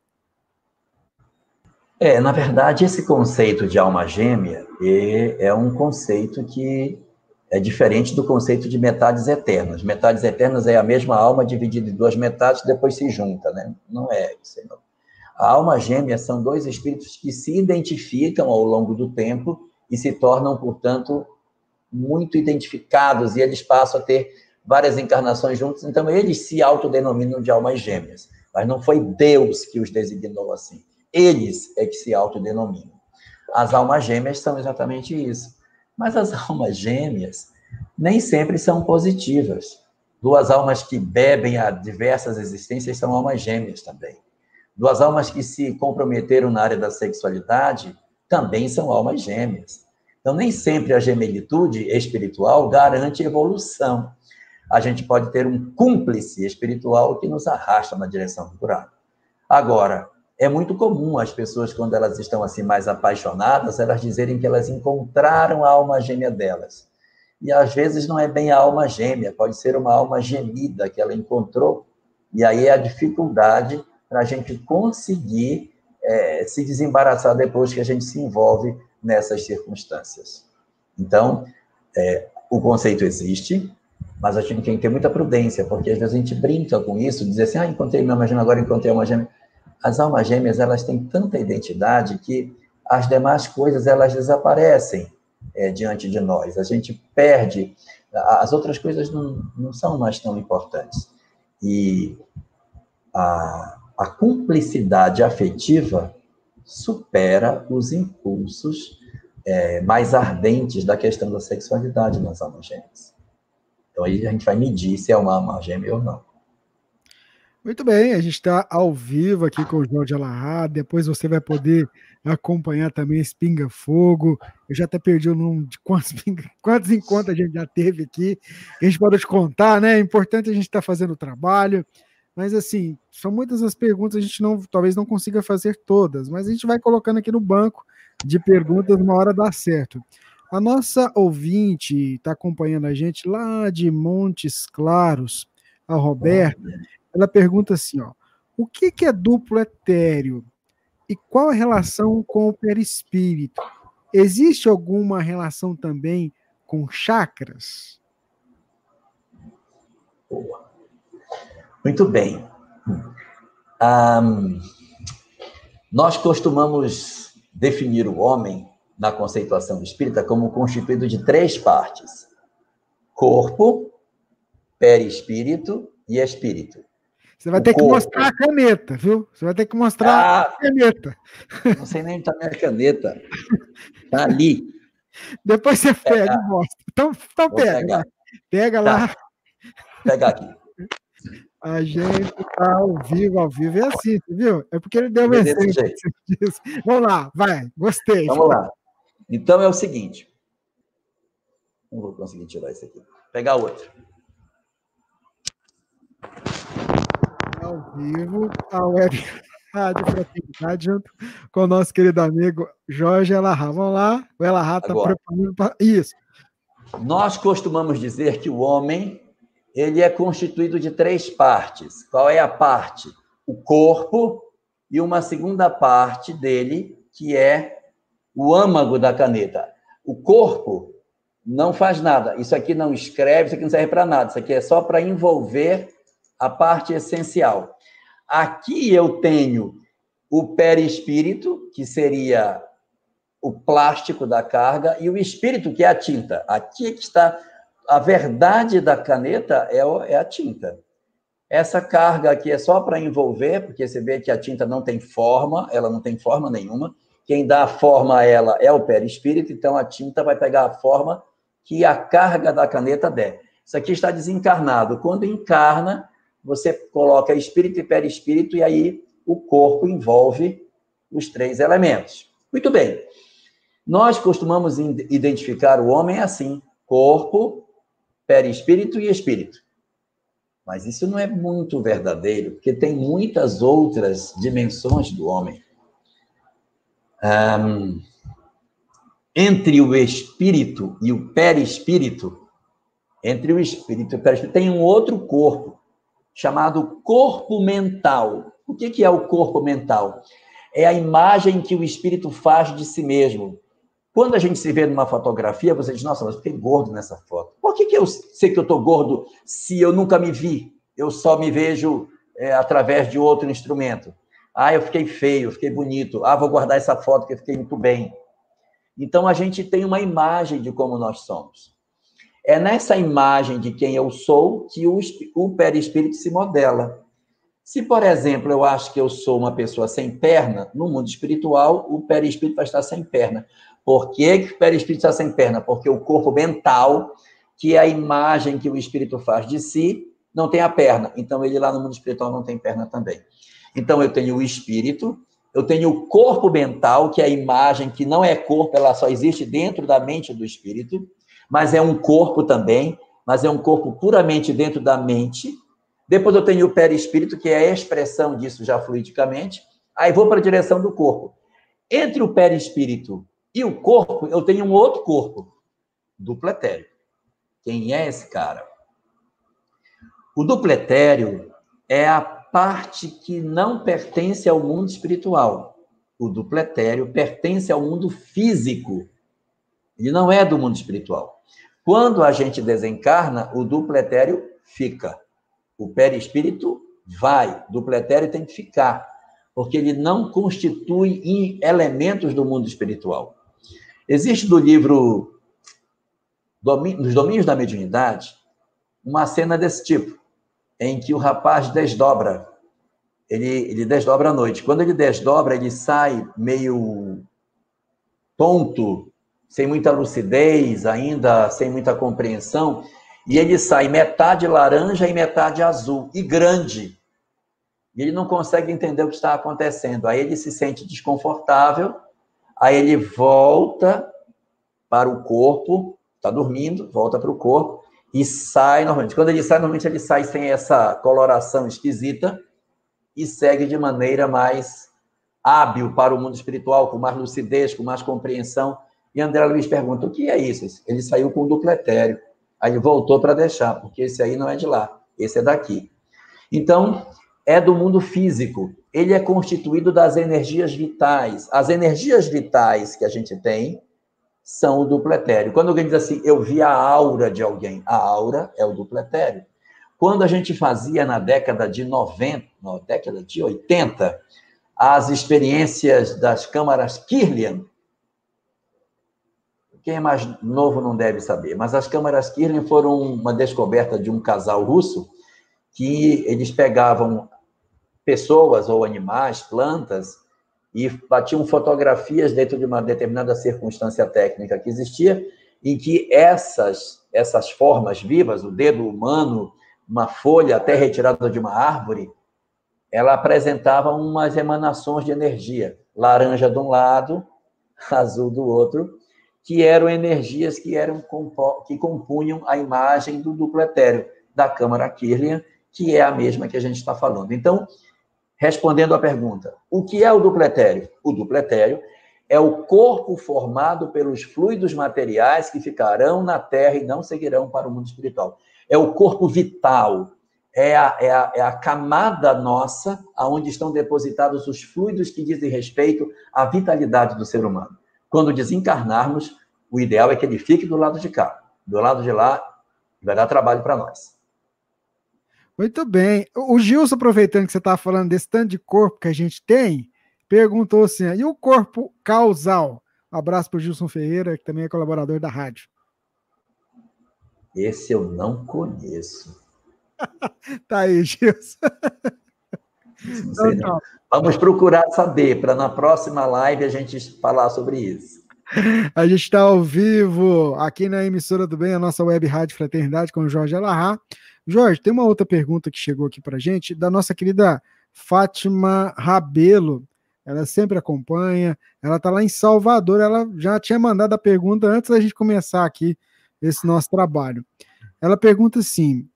Speaker 8: É, na verdade, esse conceito de alma gêmea é, é um conceito que é diferente do conceito de metades eternas. Metades eternas é a mesma alma dividida em duas metades, depois se junta, né? Não é isso. Não. A alma gêmea são dois espíritos que se identificam ao longo do tempo e se tornam, portanto, muito identificados e eles passam a ter várias encarnações juntos. Então, eles se autodenominam de almas gêmeas. Mas não foi Deus que os designou assim. Eles é que se autodenominam. As almas gêmeas são exatamente isso mas as <laughs> almas gêmeas nem sempre são positivas. Duas almas que bebem a diversas existências são almas gêmeas também. Duas almas que se comprometeram na área da sexualidade também são almas gêmeas. Então, nem sempre a gemelitude espiritual garante evolução. A gente pode ter um cúmplice espiritual que nos arrasta na direção do buraco. Agora, é muito comum as pessoas, quando elas estão assim mais apaixonadas, elas dizerem que elas encontraram a alma gêmea delas. E às vezes não é bem a alma gêmea, pode ser uma alma gemida que ela encontrou. E aí é a dificuldade para a gente conseguir é, se desembaraçar depois que a gente se envolve nessas circunstâncias. Então, é, o conceito existe, mas a gente tem que ter muita prudência, porque às vezes a gente brinca com isso, dizer assim, ah, encontrei alma gêmea, agora encontrei uma gêmea as almas gêmeas elas têm tanta identidade que as demais coisas elas desaparecem é, diante de nós. A gente perde, as outras coisas não, não são mais tão importantes. E a, a cumplicidade afetiva supera os impulsos é, mais ardentes da questão da sexualidade nas almas gêmeas. Então aí a gente vai medir se é uma alma gêmea ou não.
Speaker 7: Muito bem, a gente está ao vivo aqui com o Jorge Alahá. Depois você vai poder acompanhar também esse Pinga Fogo. Eu já até perdi o número de quantos, <laughs> quantos encontros a gente já teve aqui. A gente pode te contar, né? É importante a gente estar tá fazendo o trabalho. Mas assim, são muitas as perguntas, a gente não, talvez não consiga fazer todas, mas a gente vai colocando aqui no banco de perguntas, uma hora dá certo. A nossa ouvinte está acompanhando a gente lá de Montes Claros, a Roberta, ela pergunta assim, ó, o que, que é duplo etéreo e qual a relação com o perispírito? Existe alguma relação também com chakras?
Speaker 8: Muito bem. Um, nós costumamos definir o homem, na conceituação espírita, como constituído de três partes: corpo, perispírito e espírito.
Speaker 7: Você vai ter que mostrar a caneta, viu? Você vai ter que mostrar ah, a caneta.
Speaker 8: Não sei nem onde está minha caneta. Está ali.
Speaker 7: Depois você pega e mostra. Então, então pega. Pegar. Pega lá. Tá.
Speaker 8: Pega aqui.
Speaker 7: A gente está ao vivo, ao vivo. É assim, viu? É porque ele deu um exemplo. <laughs> Vamos lá, vai. Gostei.
Speaker 8: Vamos lá. Então é o seguinte. Não vou conseguir tirar isso aqui. Pegar outro
Speaker 7: ao vivo a web <laughs> Rádio Fraternidade, junto com o nosso querido amigo Jorge Elahá. Vamos lá, o Elahá está preparando para isso.
Speaker 8: Nós costumamos dizer que o homem ele é constituído de três partes. Qual é a parte? O corpo e uma segunda parte dele, que é o âmago da caneta. O corpo não faz nada. Isso aqui não escreve, isso aqui não serve para nada. Isso aqui é só para envolver a parte essencial. Aqui eu tenho o perispírito, que seria o plástico da carga, e o espírito, que é a tinta. Aqui que está a verdade da caneta é, é a tinta. Essa carga aqui é só para envolver, porque você vê que a tinta não tem forma, ela não tem forma nenhuma. Quem dá a forma a ela é o perispírito, então a tinta vai pegar a forma que a carga da caneta der. Isso aqui está desencarnado. Quando encarna, você coloca espírito e perispírito, e aí o corpo envolve os três elementos. Muito bem. Nós costumamos identificar o homem assim: corpo, perispírito e espírito. Mas isso não é muito verdadeiro, porque tem muitas outras dimensões do homem. Um, entre o espírito e o perispírito, entre o espírito e o perispírito, tem um outro corpo, chamado corpo mental. O que é o corpo mental? É a imagem que o espírito faz de si mesmo. Quando a gente se vê numa fotografia, você diz, nossa, mas eu fiquei gordo nessa foto. Por que, eu sei que eu estou gordo se eu nunca me vi? Eu só me vejo é, através de outro instrumento. Ah, eu fiquei feio, eu fiquei bonito. Ah, vou guardar essa foto que eu fiquei muito bem. Então a gente tem uma imagem de como nós somos. É nessa imagem de quem eu sou que o, o perispírito se modela. Se, por exemplo, eu acho que eu sou uma pessoa sem perna, no mundo espiritual, o perispírito vai estar sem perna. Por que, que o perispírito está sem perna? Porque o corpo mental, que é a imagem que o espírito faz de si, não tem a perna. Então, ele lá no mundo espiritual não tem perna também. Então, eu tenho o espírito, eu tenho o corpo mental, que é a imagem que não é corpo, ela só existe dentro da mente do espírito, mas é um corpo também, mas é um corpo puramente dentro da mente. Depois eu tenho o perispírito, que é a expressão disso já fluidicamente. Aí vou para a direção do corpo. Entre o perispírito e o corpo, eu tenho um outro corpo, dupletério. Quem é esse cara? O dupletério é a parte que não pertence ao mundo espiritual. O dupletério pertence ao mundo físico. Ele não é do mundo espiritual. Quando a gente desencarna, o dupletério fica. O perispírito vai. O dupletério tem que ficar, porque ele não constitui elementos do mundo espiritual. Existe do livro Nos Domínios da Mediunidade uma cena desse tipo, em que o rapaz desdobra. Ele, ele desdobra à noite. Quando ele desdobra, ele sai meio tonto, sem muita lucidez, ainda sem muita compreensão, e ele sai metade laranja e metade azul, e grande. E ele não consegue entender o que está acontecendo. Aí ele se sente desconfortável Aí ele volta para o corpo, está dormindo, volta para o corpo e sai normalmente. Quando ele sai, normalmente ele sai sem essa coloração esquisita e segue de maneira mais hábil para o mundo espiritual, com mais lucidez, com mais compreensão. E André Luiz pergunta: o que é isso? Ele saiu com o dupletério. Aí voltou para deixar, porque esse aí não é de lá, esse é daqui. Então, é do mundo físico ele é constituído das energias vitais. As energias vitais que a gente tem são o dupletério. Quando alguém diz assim, eu vi a aura de alguém, a aura é o dupletério. Quando a gente fazia na década de 90, na década de 80, as experiências das câmaras Kirlian, quem é mais novo não deve saber, mas as câmaras Kirlian foram uma descoberta de um casal russo que eles pegavam pessoas ou animais, plantas, e batiam fotografias dentro de uma determinada circunstância técnica que existia, em que essas, essas formas vivas, o dedo humano, uma folha até retirada de uma árvore, ela apresentava umas emanações de energia, laranja de um lado, <laughs> azul do outro, que eram energias que eram que compunham a imagem do duplo etéreo da câmara Kirlian, que é a mesma que a gente está falando. Então, Respondendo à pergunta, o que é o dupletério? O dupletério é o corpo formado pelos fluidos materiais que ficarão na Terra e não seguirão para o mundo espiritual. É o corpo vital, é a, é a, é a camada nossa onde estão depositados os fluidos que dizem respeito à vitalidade do ser humano. Quando desencarnarmos, o ideal é que ele fique do lado de cá. Do lado de lá, vai dar trabalho para nós.
Speaker 7: Muito bem. O Gilson, aproveitando que você estava falando desse tanto de corpo que a gente tem, perguntou assim: e o corpo causal? Um abraço para o Gilson Ferreira, que também é colaborador da rádio.
Speaker 8: Esse eu não conheço. <laughs>
Speaker 7: tá aí, Gilson. <laughs>
Speaker 8: Então, Vamos procurar saber, para na próxima live a gente falar sobre isso.
Speaker 7: A gente está ao vivo aqui na emissora do Bem, a nossa web rádio Fraternidade com o Jorge Alahá. Jorge, tem uma outra pergunta que chegou aqui para gente, da nossa querida Fátima Rabelo. Ela sempre acompanha, ela está lá em Salvador, ela já tinha mandado a pergunta antes da gente começar aqui esse nosso trabalho. Ela pergunta assim: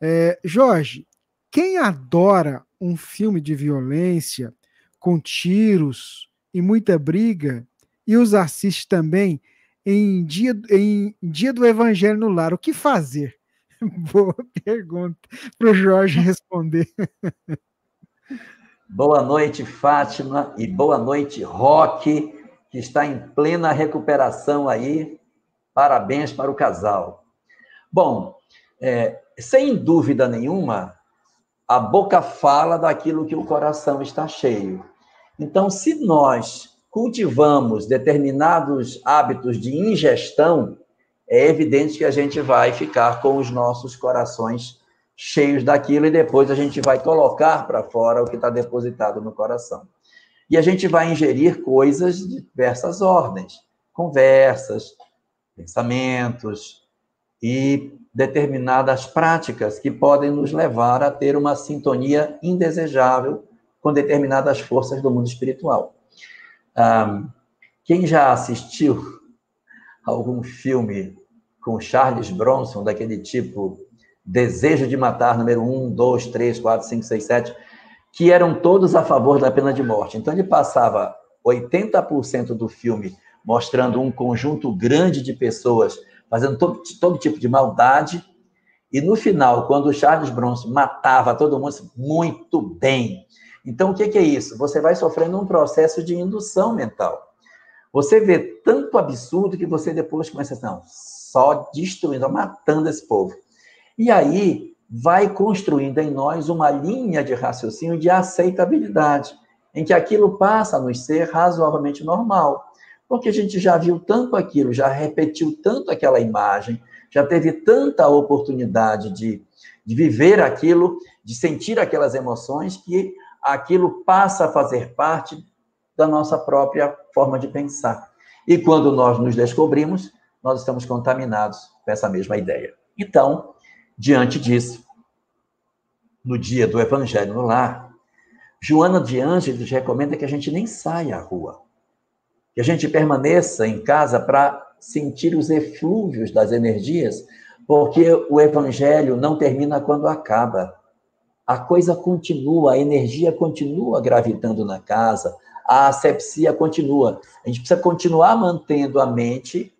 Speaker 7: é, Jorge, quem adora um filme de violência, com tiros e muita briga, e os assiste também em dia, em dia do Evangelho no Lar, o que fazer? <laughs> Boa pergunta para o Jorge <laughs> responder.
Speaker 8: Boa noite, Fátima, e boa noite, Roque, que está em plena recuperação aí. Parabéns para o casal. Bom, é, sem dúvida nenhuma, a boca fala daquilo que o coração está cheio. Então, se nós cultivamos determinados hábitos de ingestão, é evidente que a gente vai ficar com os nossos corações cheios daquilo e depois a gente vai colocar para fora o que está depositado no coração. E a gente vai ingerir coisas de diversas ordens, conversas, pensamentos e determinadas práticas que podem nos levar a ter uma sintonia indesejável com determinadas forças do mundo espiritual. Quem já assistiu algum filme com Charles Bronson, daquele tipo Desejo de Matar, número 1, 2, 3, 4, 5, 6, 7, que eram todos a favor da pena de morte. Então ele passava 80% do filme mostrando um conjunto grande de pessoas fazendo todo, todo tipo de maldade, e no final, quando o Charles Bronson matava todo mundo, muito bem. Então, o que, é isso? Você vai sofrendo um processo de indução mental. Você vê tanto absurdo que você depois começa a não, só destruindo, matando esse povo. E aí vai construindo em nós uma linha de raciocínio de aceitabilidade, em que aquilo passa a nos ser razoavelmente normal. Porque a gente já viu tanto aquilo, já repetiu tanto aquela imagem, já teve tanta oportunidade de, de viver aquilo, de sentir aquelas emoções, que aquilo passa a fazer parte da nossa própria forma de pensar. E quando nós nos descobrimos, nós estamos contaminados com essa mesma ideia. Então, diante disso, no dia do Evangelho no Lar, Joana de Ângeles recomenda que a gente nem saia à rua, que a gente permaneça em casa para sentir os eflúvios das energias, porque o Evangelho não termina quando acaba a coisa continua, a energia continua gravitando na casa, a asepsia continua. A gente precisa continuar mantendo a mente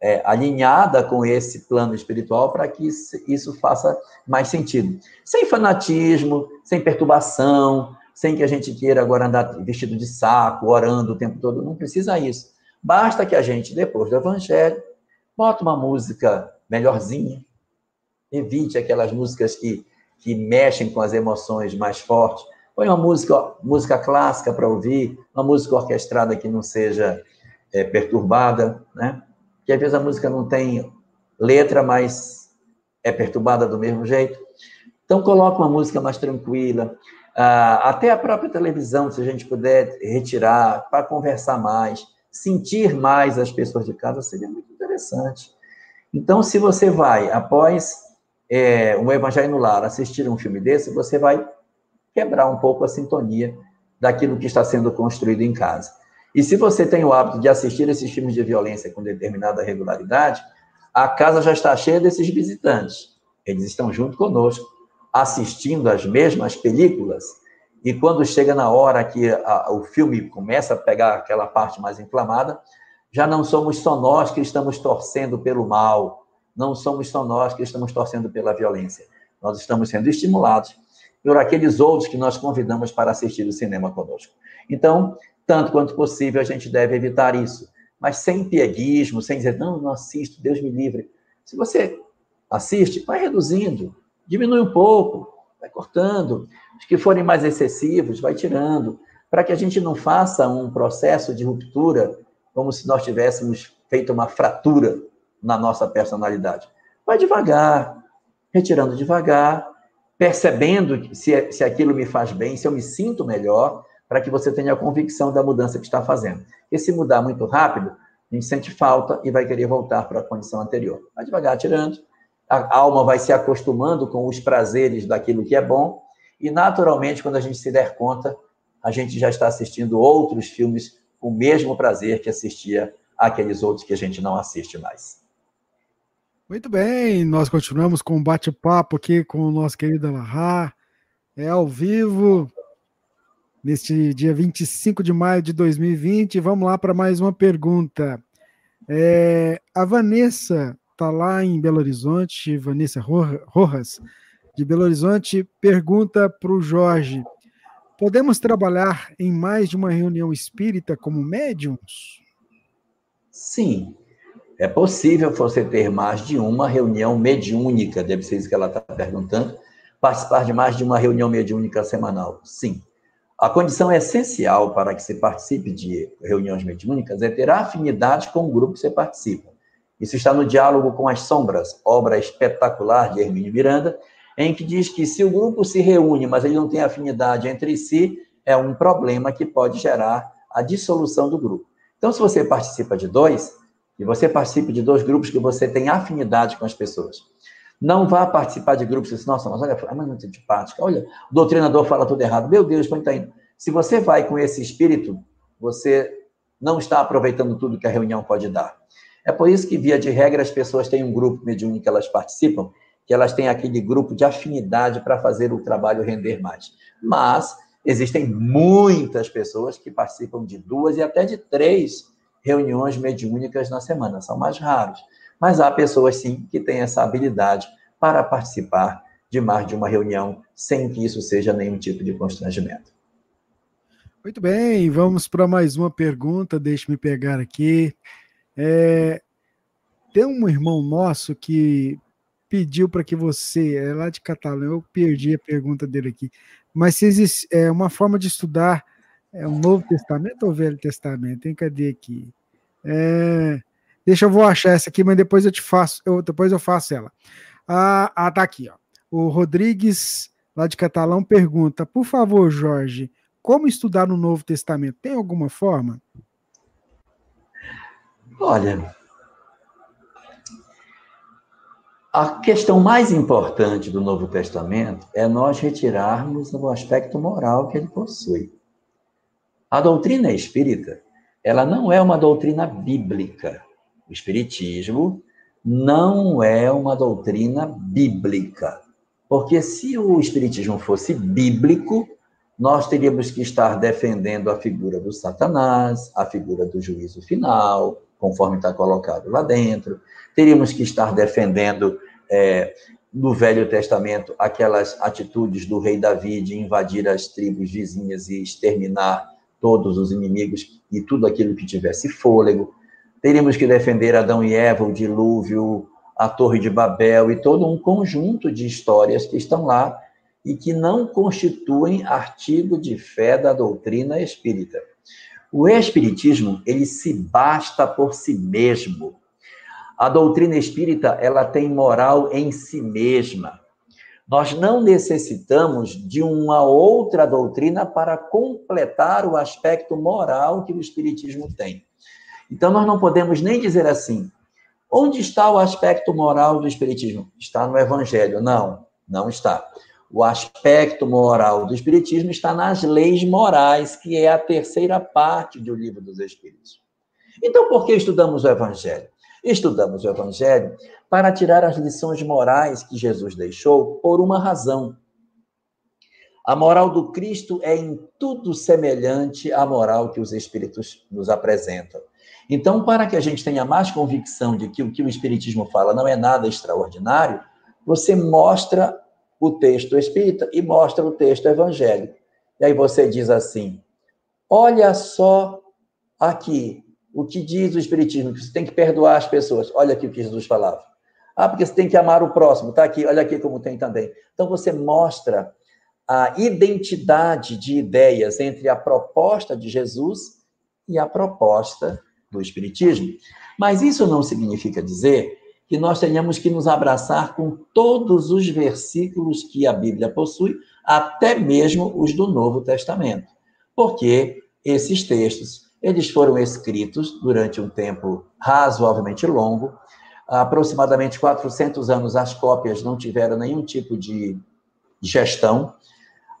Speaker 8: é, alinhada com esse plano espiritual para que isso, faça mais sentido. Sem fanatismo, sem perturbação, sem que a gente queira agora andar vestido de saco, orando o tempo todo. Não precisa isso. Basta que a gente, depois do evangelho, bota uma música melhorzinha, evite aquelas músicas que que mexem com as emoções mais fortes. Põe uma música, música clássica para ouvir, uma música orquestrada que não seja é, perturbada, né? Que às vezes a música não tem letra, mas é perturbada do mesmo jeito. Então coloca uma música mais tranquila, até a própria televisão, se a gente puder retirar para conversar mais, sentir mais as pessoas de casa seria muito interessante. Então, se você vai após é, um Evangelho no Lar, assistir um filme desse, você vai quebrar um pouco a sintonia daquilo que está sendo construído em casa. E se você tem o hábito de assistir esses filmes de violência com determinada regularidade, a casa já está cheia desses visitantes. Eles estão junto conosco, assistindo as mesmas películas, e quando chega na hora que a, o filme começa a pegar aquela parte mais inflamada, já não somos só nós que estamos torcendo pelo mal, não somos só nós que estamos torcendo pela violência. Nós estamos sendo estimulados por aqueles outros que nós convidamos para assistir o cinema conosco. Então, tanto quanto possível, a gente deve evitar isso. Mas sem pieguismo, sem dizer, não, não assisto, Deus me livre. Se você assiste, vai reduzindo. Diminui um pouco, vai cortando. Os que forem mais excessivos, vai tirando, para que a gente não faça um processo de ruptura como se nós tivéssemos feito uma fratura na nossa personalidade. Vai devagar, retirando devagar, percebendo se, se aquilo me faz bem, se eu me sinto melhor, para que você tenha a convicção da mudança que está fazendo. E se mudar muito rápido, a gente sente falta e vai querer voltar para a condição anterior. Vai devagar, tirando. A alma vai se acostumando com os prazeres daquilo que é bom, e naturalmente, quando a gente se der conta, a gente já está assistindo outros filmes com o mesmo prazer que assistia aqueles outros que a gente não assiste mais.
Speaker 7: Muito bem, nós continuamos com um bate-papo aqui com o nosso querido Alahá. É ao vivo, neste dia 25 de maio de 2020. Vamos lá para mais uma pergunta. É, a Vanessa está lá em Belo Horizonte, Vanessa Rojas, de Belo Horizonte, pergunta para o Jorge: podemos trabalhar em mais de uma reunião espírita como médiums?
Speaker 8: Sim, é possível você ter mais de uma reunião mediúnica, deve ser isso que ela está perguntando, participar de mais de uma reunião mediúnica semanal. Sim. A condição essencial para que você participe de reuniões mediúnicas é ter afinidade com o grupo que você participa. Isso está no Diálogo com as Sombras, obra espetacular de Hermínio Miranda, em que diz que se o grupo se reúne, mas ele não tem afinidade entre si, é um problema que pode gerar a dissolução do grupo. Então, se você participa de dois, e você participe de dois grupos que você tem afinidade com as pessoas. Não vá participar de grupos que dizem, nossa, mas olha, a mãe muito antipática, olha, o doutrinador fala tudo errado. Meu Deus, onde está indo? Se você vai com esse espírito, você não está aproveitando tudo que a reunião pode dar. É por isso que, via de regra, as pessoas têm um grupo mediúnico que elas participam, que elas têm aquele grupo de afinidade para fazer o trabalho render mais. Mas existem muitas pessoas que participam de duas e até de três reuniões mediúnicas na semana, são mais raros. Mas há pessoas, sim, que têm essa habilidade para participar de mais de uma reunião sem que isso seja nenhum tipo de constrangimento.
Speaker 7: Muito bem, vamos para mais uma pergunta, deixe-me pegar aqui. É, tem um irmão nosso que pediu para que você, é lá de Catalão, eu perdi a pergunta dele aqui, mas se existe é, uma forma de estudar é o Novo Testamento ou o Velho Testamento? Hein? Cadê aqui? É, deixa eu vou achar essa aqui, mas depois eu te faço, eu, depois eu faço ela. Ah, ah, tá aqui, ó. O Rodrigues, lá de Catalão, pergunta: por favor, Jorge, como estudar no Novo Testamento? Tem alguma forma?
Speaker 8: Olha, a questão mais importante do Novo Testamento é nós retirarmos o aspecto moral que ele possui. A doutrina espírita ela não é uma doutrina bíblica. O Espiritismo não é uma doutrina bíblica. Porque se o Espiritismo fosse bíblico, nós teríamos que estar defendendo a figura do Satanás, a figura do juízo final, conforme está colocado lá dentro. Teríamos que estar defendendo é, no Velho Testamento aquelas atitudes do rei Davi de invadir as tribos vizinhas e exterminar todos os inimigos e tudo aquilo que tivesse fôlego. Teríamos que defender Adão e Eva, o dilúvio, a Torre de Babel e todo um conjunto de histórias que estão lá e que não constituem artigo de fé da doutrina espírita. O espiritismo, ele se basta por si mesmo. A doutrina espírita, ela tem moral em si mesma. Nós não necessitamos de uma outra doutrina para completar o aspecto moral que o Espiritismo tem. Então, nós não podemos nem dizer assim: onde está o aspecto moral do Espiritismo? Está no Evangelho. Não, não está. O aspecto moral do Espiritismo está nas leis morais, que é a terceira parte do livro dos Espíritos. Então, por que estudamos o Evangelho? Estudamos o Evangelho para tirar as lições morais que Jesus deixou por uma razão. A moral do Cristo é em tudo semelhante à moral que os Espíritos nos apresentam. Então, para que a gente tenha mais convicção de que o que o Espiritismo fala não é nada extraordinário, você mostra o texto espírita e mostra o texto evangélico. E aí você diz assim: olha só aqui, o que diz o Espiritismo, que você tem que perdoar as pessoas. Olha aqui o que Jesus falava. Ah, porque você tem que amar o próximo. Tá aqui, olha aqui como tem também. Então você mostra a identidade de ideias entre a proposta de Jesus e a proposta do Espiritismo. Mas isso não significa dizer que nós tenhamos que nos abraçar com todos os versículos que a Bíblia possui, até mesmo os do Novo Testamento. Porque esses textos, eles foram escritos durante um tempo razoavelmente longo, aproximadamente 400 anos as cópias não tiveram nenhum tipo de gestão.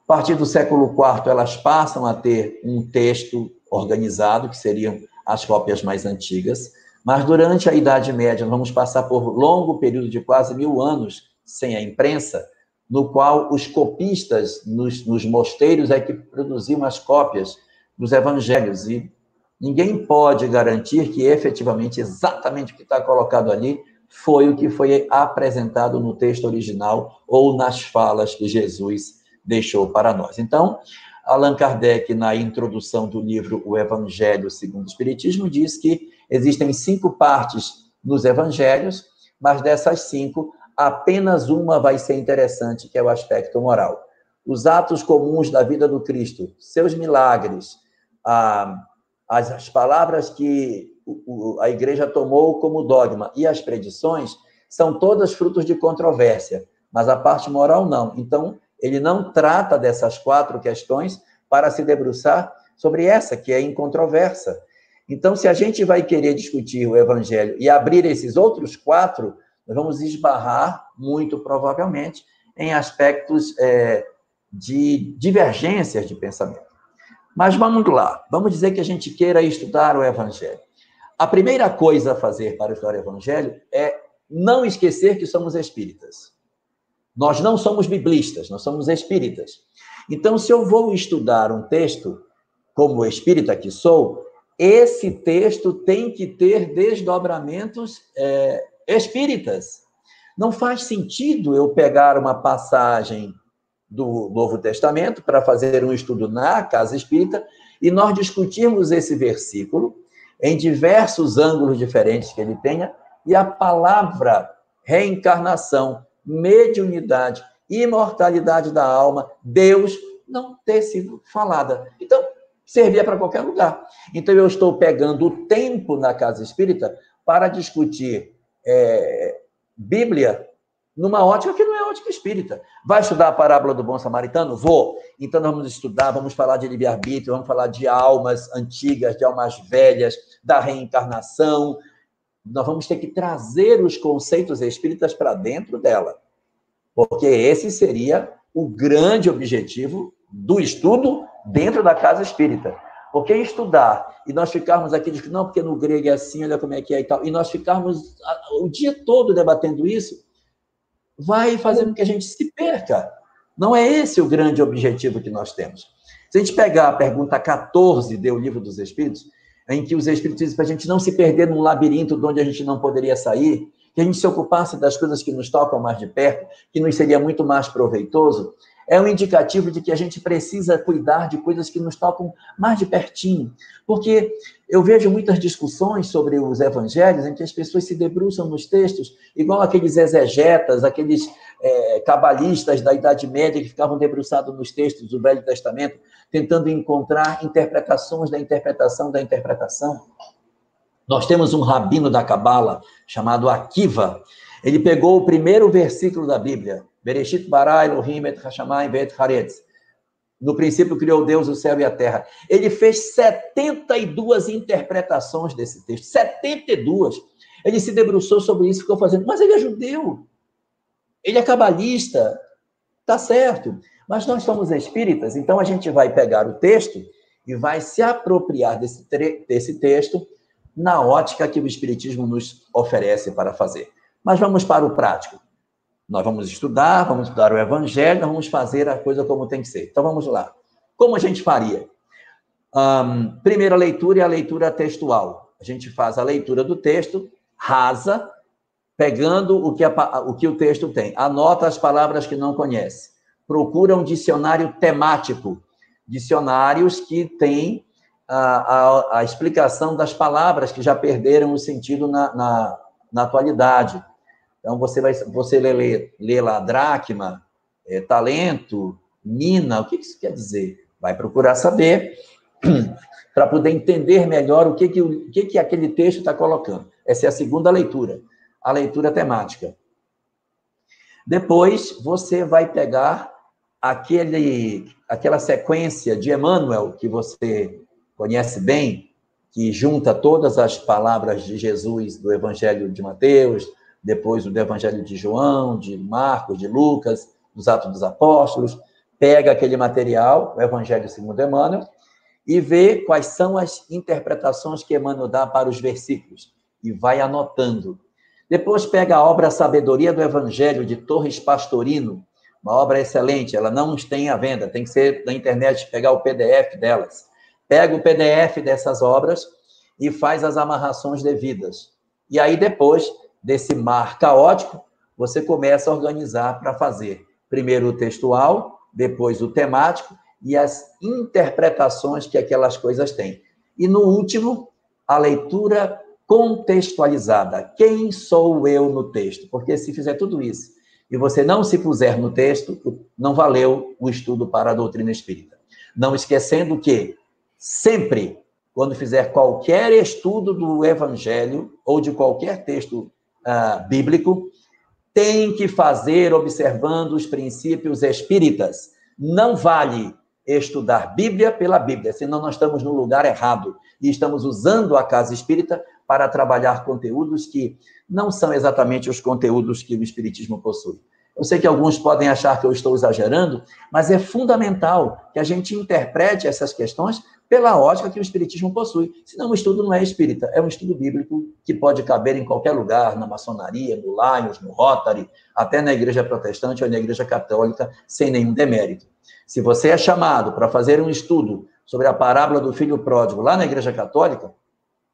Speaker 8: A partir do século IV, elas passam a ter um texto organizado, que seriam as cópias mais antigas. Mas durante a Idade Média, vamos passar por longo período de quase mil anos sem a imprensa, no qual os copistas nos, nos mosteiros é que produziam as cópias dos evangelhos. E Ninguém pode garantir que efetivamente, exatamente o que está colocado ali, foi o que foi apresentado no texto original ou nas falas que Jesus deixou para nós. Então, Allan Kardec, na introdução do livro O Evangelho segundo o Espiritismo, diz que existem cinco partes nos evangelhos, mas dessas cinco, apenas uma vai ser interessante, que é o aspecto moral. Os atos comuns da vida do Cristo, seus milagres, as, as palavras que a igreja tomou como dogma e as predições são todas frutos de controvérsia, mas a parte moral não. Então, ele não trata dessas quatro questões para se debruçar sobre essa, que é incontroversa. Então, se a gente vai querer discutir o evangelho e abrir esses outros quatro, nós vamos esbarrar, muito provavelmente, em aspectos é, de divergências de pensamento. Mas vamos lá, vamos dizer que a gente queira estudar o Evangelho. A primeira coisa a fazer para estudar o Evangelho é não esquecer que somos espíritas. Nós não somos biblistas, nós somos espíritas. Então, se eu vou estudar um texto, como espírita que sou, esse texto tem que ter desdobramentos é, espíritas. Não faz sentido eu pegar uma passagem do Novo Testamento para fazer um estudo na casa espírita e nós discutirmos esse versículo em diversos ângulos diferentes que ele tenha e a palavra reencarnação, mediunidade, imortalidade da alma, Deus não ter sido falada. Então, servia para qualquer lugar. Então, eu estou pegando o tempo na casa espírita para discutir é, Bíblia numa ótica que não é ótica espírita. Vai estudar a parábola do bom samaritano? Vou. Então nós vamos estudar, vamos falar de livre-arbítrio, vamos falar de almas antigas, de almas velhas, da reencarnação. Nós vamos ter que trazer os conceitos espíritas para dentro dela. Porque esse seria o grande objetivo do estudo dentro da casa espírita. Porque estudar e nós ficarmos aqui dizendo, não, porque no grego é assim, olha como é que é e tal, e nós ficarmos o dia todo debatendo isso, vai fazer com que a gente se perca. Não é esse o grande objetivo que nós temos. Se a gente pegar a pergunta 14 do Livro dos Espíritos, em que os Espíritos dizem para a gente não se perder num labirinto de onde a gente não poderia sair, que a gente se ocupasse das coisas que nos tocam mais de perto, que nos seria muito mais proveitoso, é um indicativo de que a gente precisa cuidar de coisas que nos tocam mais de pertinho. Porque eu vejo muitas discussões sobre os evangelhos em que as pessoas se debruçam nos textos, igual aqueles exegetas, aqueles é, cabalistas da Idade Média que ficavam debruçados nos textos do Velho Testamento, tentando encontrar interpretações da interpretação da interpretação. Nós temos um rabino da Cabala chamado Akiva. Ele pegou o primeiro versículo da Bíblia, Bereshit bara Elohim et hashamayim ve'et haretz. No princípio criou Deus o céu e a terra. Ele fez 72 interpretações desse texto. 72. Ele se debruçou sobre isso ficou fazendo. Mas ele é judeu. Ele é cabalista. Tá certo. Mas nós somos espíritas, então a gente vai pegar o texto e vai se apropriar desse, desse texto na ótica que o Espiritismo nos oferece para fazer. Mas vamos para o prático. Nós vamos estudar, vamos estudar o Evangelho, vamos fazer a coisa como tem que ser. Então vamos lá. Como a gente faria? Um, primeira leitura é a leitura textual. A gente faz a leitura do texto, rasa, pegando o que, a, o que o texto tem. Anota as palavras que não conhece. Procura um dicionário temático. Dicionários que têm a, a, a explicação das palavras que já perderam o sentido na, na, na atualidade Então, você vai você lê, lê, lê lá dracma, é, talento, mina, o que isso quer dizer? Vai procurar saber <clears throat> para poder entender melhor o que, que, o que, que aquele texto está colocando. Essa é a segunda leitura, a leitura temática. Depois, você vai pegar aquele, aquela sequência de Emmanuel, que você conhece bem, que junta todas as palavras de Jesus do Evangelho de Mateus, depois do Evangelho de João, de Marcos, de Lucas, dos Atos dos Apóstolos, pega aquele material, o Evangelho segundo Emmanuel, e vê quais são as interpretações que Emmanuel dá para os versículos e vai anotando. Depois pega a obra Sabedoria do Evangelho de Torres Pastorino, uma obra excelente, ela não tem à venda, tem que ser na internet pegar o PDF delas. Pega o PDF dessas obras e faz as amarrações devidas. E aí depois desse mar caótico, você começa a organizar para fazer primeiro o textual, depois o temático e as interpretações que aquelas coisas têm. E no último, a leitura contextualizada. Quem sou eu no texto? Porque se fizer tudo isso e você não se puser no texto, não valeu o estudo para a doutrina espírita. Não esquecendo que sempre, quando fizer qualquer estudo do evangelho ou de qualquer texto uh, bíblico, tem que fazer observando os princípios espíritas. Não vale estudar Bíblia pela Bíblia, senão nós estamos no lugar errado e estamos usando a casa espírita para trabalhar conteúdos que não são exatamente os conteúdos que o espiritismo possui. Eu sei que alguns podem achar que eu estou exagerando, mas é fundamental que a gente interprete essas questões pela ótica que o Espiritismo possui. Senão o estudo não é espírita, é um estudo bíblico que pode caber em qualquer lugar, na maçonaria, no Lions, no Rotary, até na igreja protestante ou na igreja católica, sem nenhum demérito. Se você é chamado para fazer um estudo sobre a parábola do filho pródigo lá na igreja católica,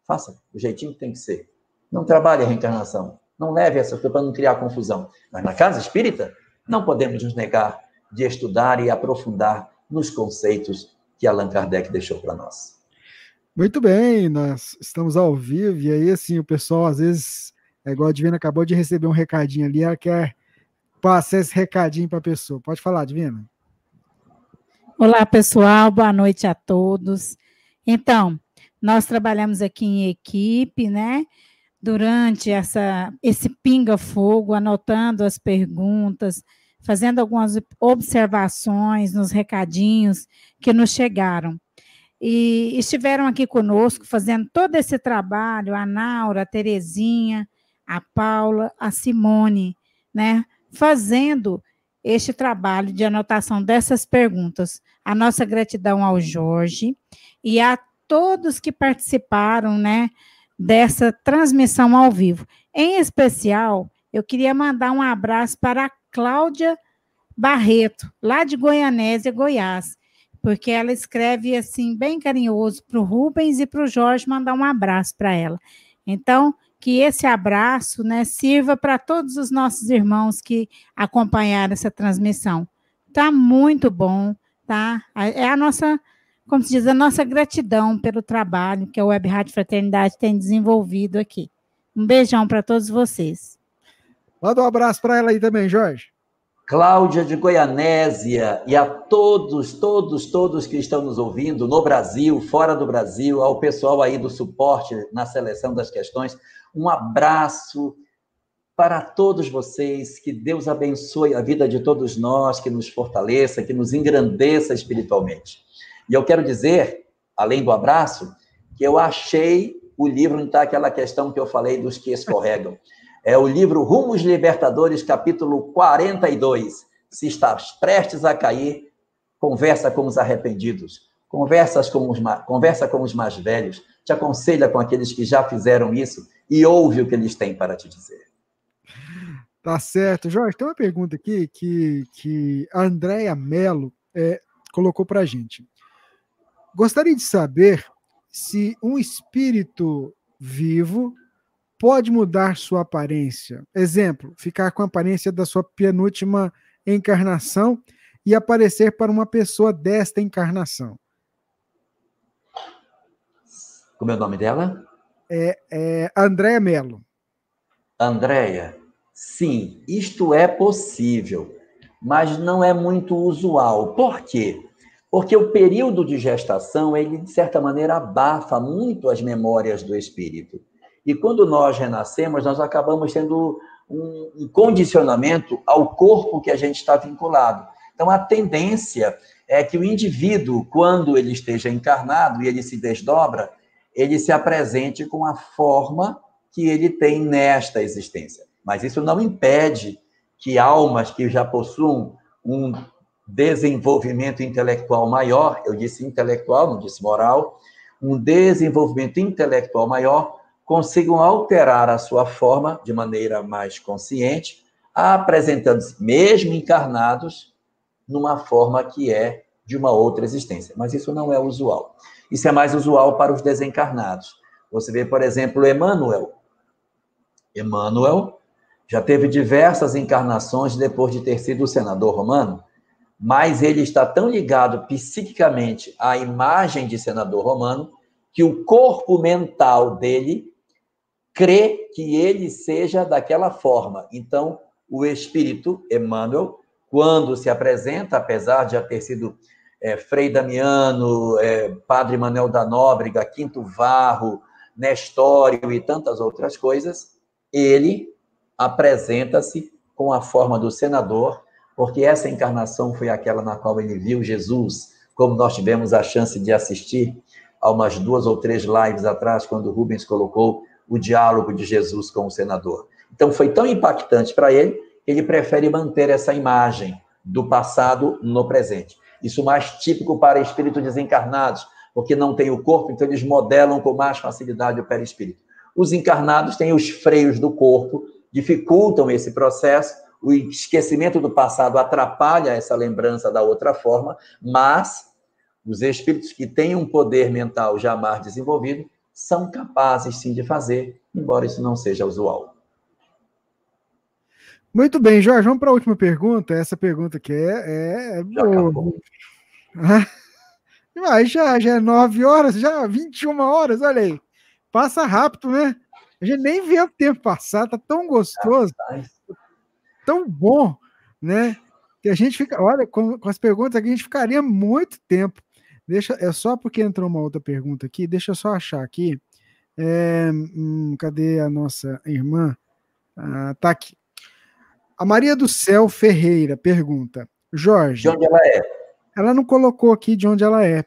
Speaker 8: faça do jeitinho que tem que ser. Não trabalhe a reencarnação. Não leve essa coisa para não criar confusão. Mas na casa espírita, não podemos nos negar de estudar e aprofundar nos conceitos que Allan Kardec deixou para nós.
Speaker 7: Muito bem, nós estamos ao vivo, e aí, assim, o pessoal, às vezes, é igual a Divina acabou de receber um recadinho ali, ela quer passar esse recadinho para a pessoa. Pode falar, Divina.
Speaker 10: Olá, pessoal, boa noite a todos. Então, nós trabalhamos aqui em equipe, né? Durante essa, esse pinga-fogo, anotando as perguntas, fazendo algumas observações nos recadinhos que nos chegaram. E estiveram aqui conosco fazendo todo esse trabalho, a Naura, a Terezinha, a Paula, a Simone, né? Fazendo este trabalho de anotação dessas perguntas. A nossa gratidão ao Jorge e a todos que participaram, né, dessa transmissão ao vivo. Em especial, eu queria mandar um abraço para a Cláudia Barreto, lá de Goianésia, Goiás, porque ela escreve assim, bem carinhoso para o Rubens e para o Jorge, mandar um abraço para ela. Então, que esse abraço né, sirva para todos os nossos irmãos que acompanharam essa transmissão. Tá muito bom, tá? É a nossa, como se diz, a nossa gratidão pelo trabalho que a Web Rádio Fraternidade tem desenvolvido aqui. Um beijão para todos vocês.
Speaker 7: Manda um abraço para ela aí também, Jorge.
Speaker 8: Cláudia de Goianésia e a todos, todos, todos que estão nos ouvindo no Brasil, fora do Brasil, ao pessoal aí do suporte na seleção das questões, um abraço para todos vocês, que Deus abençoe a vida de todos nós, que nos fortaleça, que nos engrandeça espiritualmente. E eu quero dizer, além do abraço, que eu achei o livro onde está aquela questão que eu falei dos que escorregam. <laughs> É o livro Rumos Libertadores, capítulo 42. Se estás prestes a cair, conversa com os arrependidos, conversa com os, conversa com os mais velhos, te aconselha com aqueles que já fizeram isso e ouve o que eles têm para te dizer.
Speaker 7: Tá certo. Jorge, tem uma pergunta aqui que, que a Andréia Mello é, colocou para a gente. Gostaria de saber se um espírito vivo pode mudar sua aparência. Exemplo, ficar com a aparência da sua penúltima encarnação e aparecer para uma pessoa desta encarnação.
Speaker 8: Como é o nome dela?
Speaker 7: É, é Andréa Melo.
Speaker 8: Andréia. Sim, isto é possível, mas não é muito usual. Por quê? Porque o período de gestação, ele, de certa maneira, abafa muito as memórias do espírito. E quando nós renascemos, nós acabamos tendo um, um condicionamento ao corpo que a gente está vinculado. Então, a tendência é que o indivíduo, quando ele esteja encarnado e ele se desdobra, ele se apresente com a forma que ele tem nesta existência. Mas isso não impede que almas que já possuam um desenvolvimento intelectual maior, eu disse intelectual, não disse moral, um desenvolvimento intelectual maior, consigam alterar a sua forma de maneira mais consciente, apresentando-se, mesmo encarnados, numa forma que é de uma outra existência. Mas isso não é usual. Isso é mais usual para os desencarnados. Você vê, por exemplo, Emmanuel. Emmanuel já teve diversas encarnações depois de ter sido senador romano, mas ele está tão ligado psiquicamente à imagem de senador romano que o corpo mental dele crê que ele seja daquela forma. Então, o espírito, Emmanuel, quando se apresenta, apesar de já ter sido é, Frei Damiano, é, Padre Manuel da Nóbrega, Quinto Varro, Nestório e tantas outras coisas, ele apresenta-se com a forma do senador, porque essa encarnação foi aquela na qual ele viu Jesus, como nós tivemos a chance de assistir há umas duas ou três lives atrás, quando Rubens colocou o diálogo de Jesus com o senador. Então foi tão impactante para ele, ele prefere manter essa imagem do passado no presente. Isso mais típico para espíritos desencarnados, porque não tem o corpo, então eles modelam com mais facilidade o perispírito. Os encarnados têm os freios do corpo, dificultam esse processo, o esquecimento do passado atrapalha essa lembrança da outra forma, mas os espíritos que têm um poder mental já mais desenvolvido são capazes sim de fazer, embora isso não seja usual.
Speaker 7: Muito bem, Jorge, vamos para a última pergunta. Essa pergunta aqui é, é
Speaker 8: já acabou. <laughs>
Speaker 7: Mas já, já é 9 horas, já 21 horas, olha aí. Passa rápido, né? A gente nem vê o tempo passar, tá tão gostoso, tão bom, né? Que a gente fica, olha, com, com as perguntas aqui a gente ficaria muito tempo. Deixa, é só porque entrou uma outra pergunta aqui, deixa eu só achar aqui. É, hum, cadê a nossa irmã? Ah, tá aqui. A Maria do Céu Ferreira pergunta: Jorge.
Speaker 8: De onde ela é?
Speaker 7: Ela não colocou aqui de onde ela é.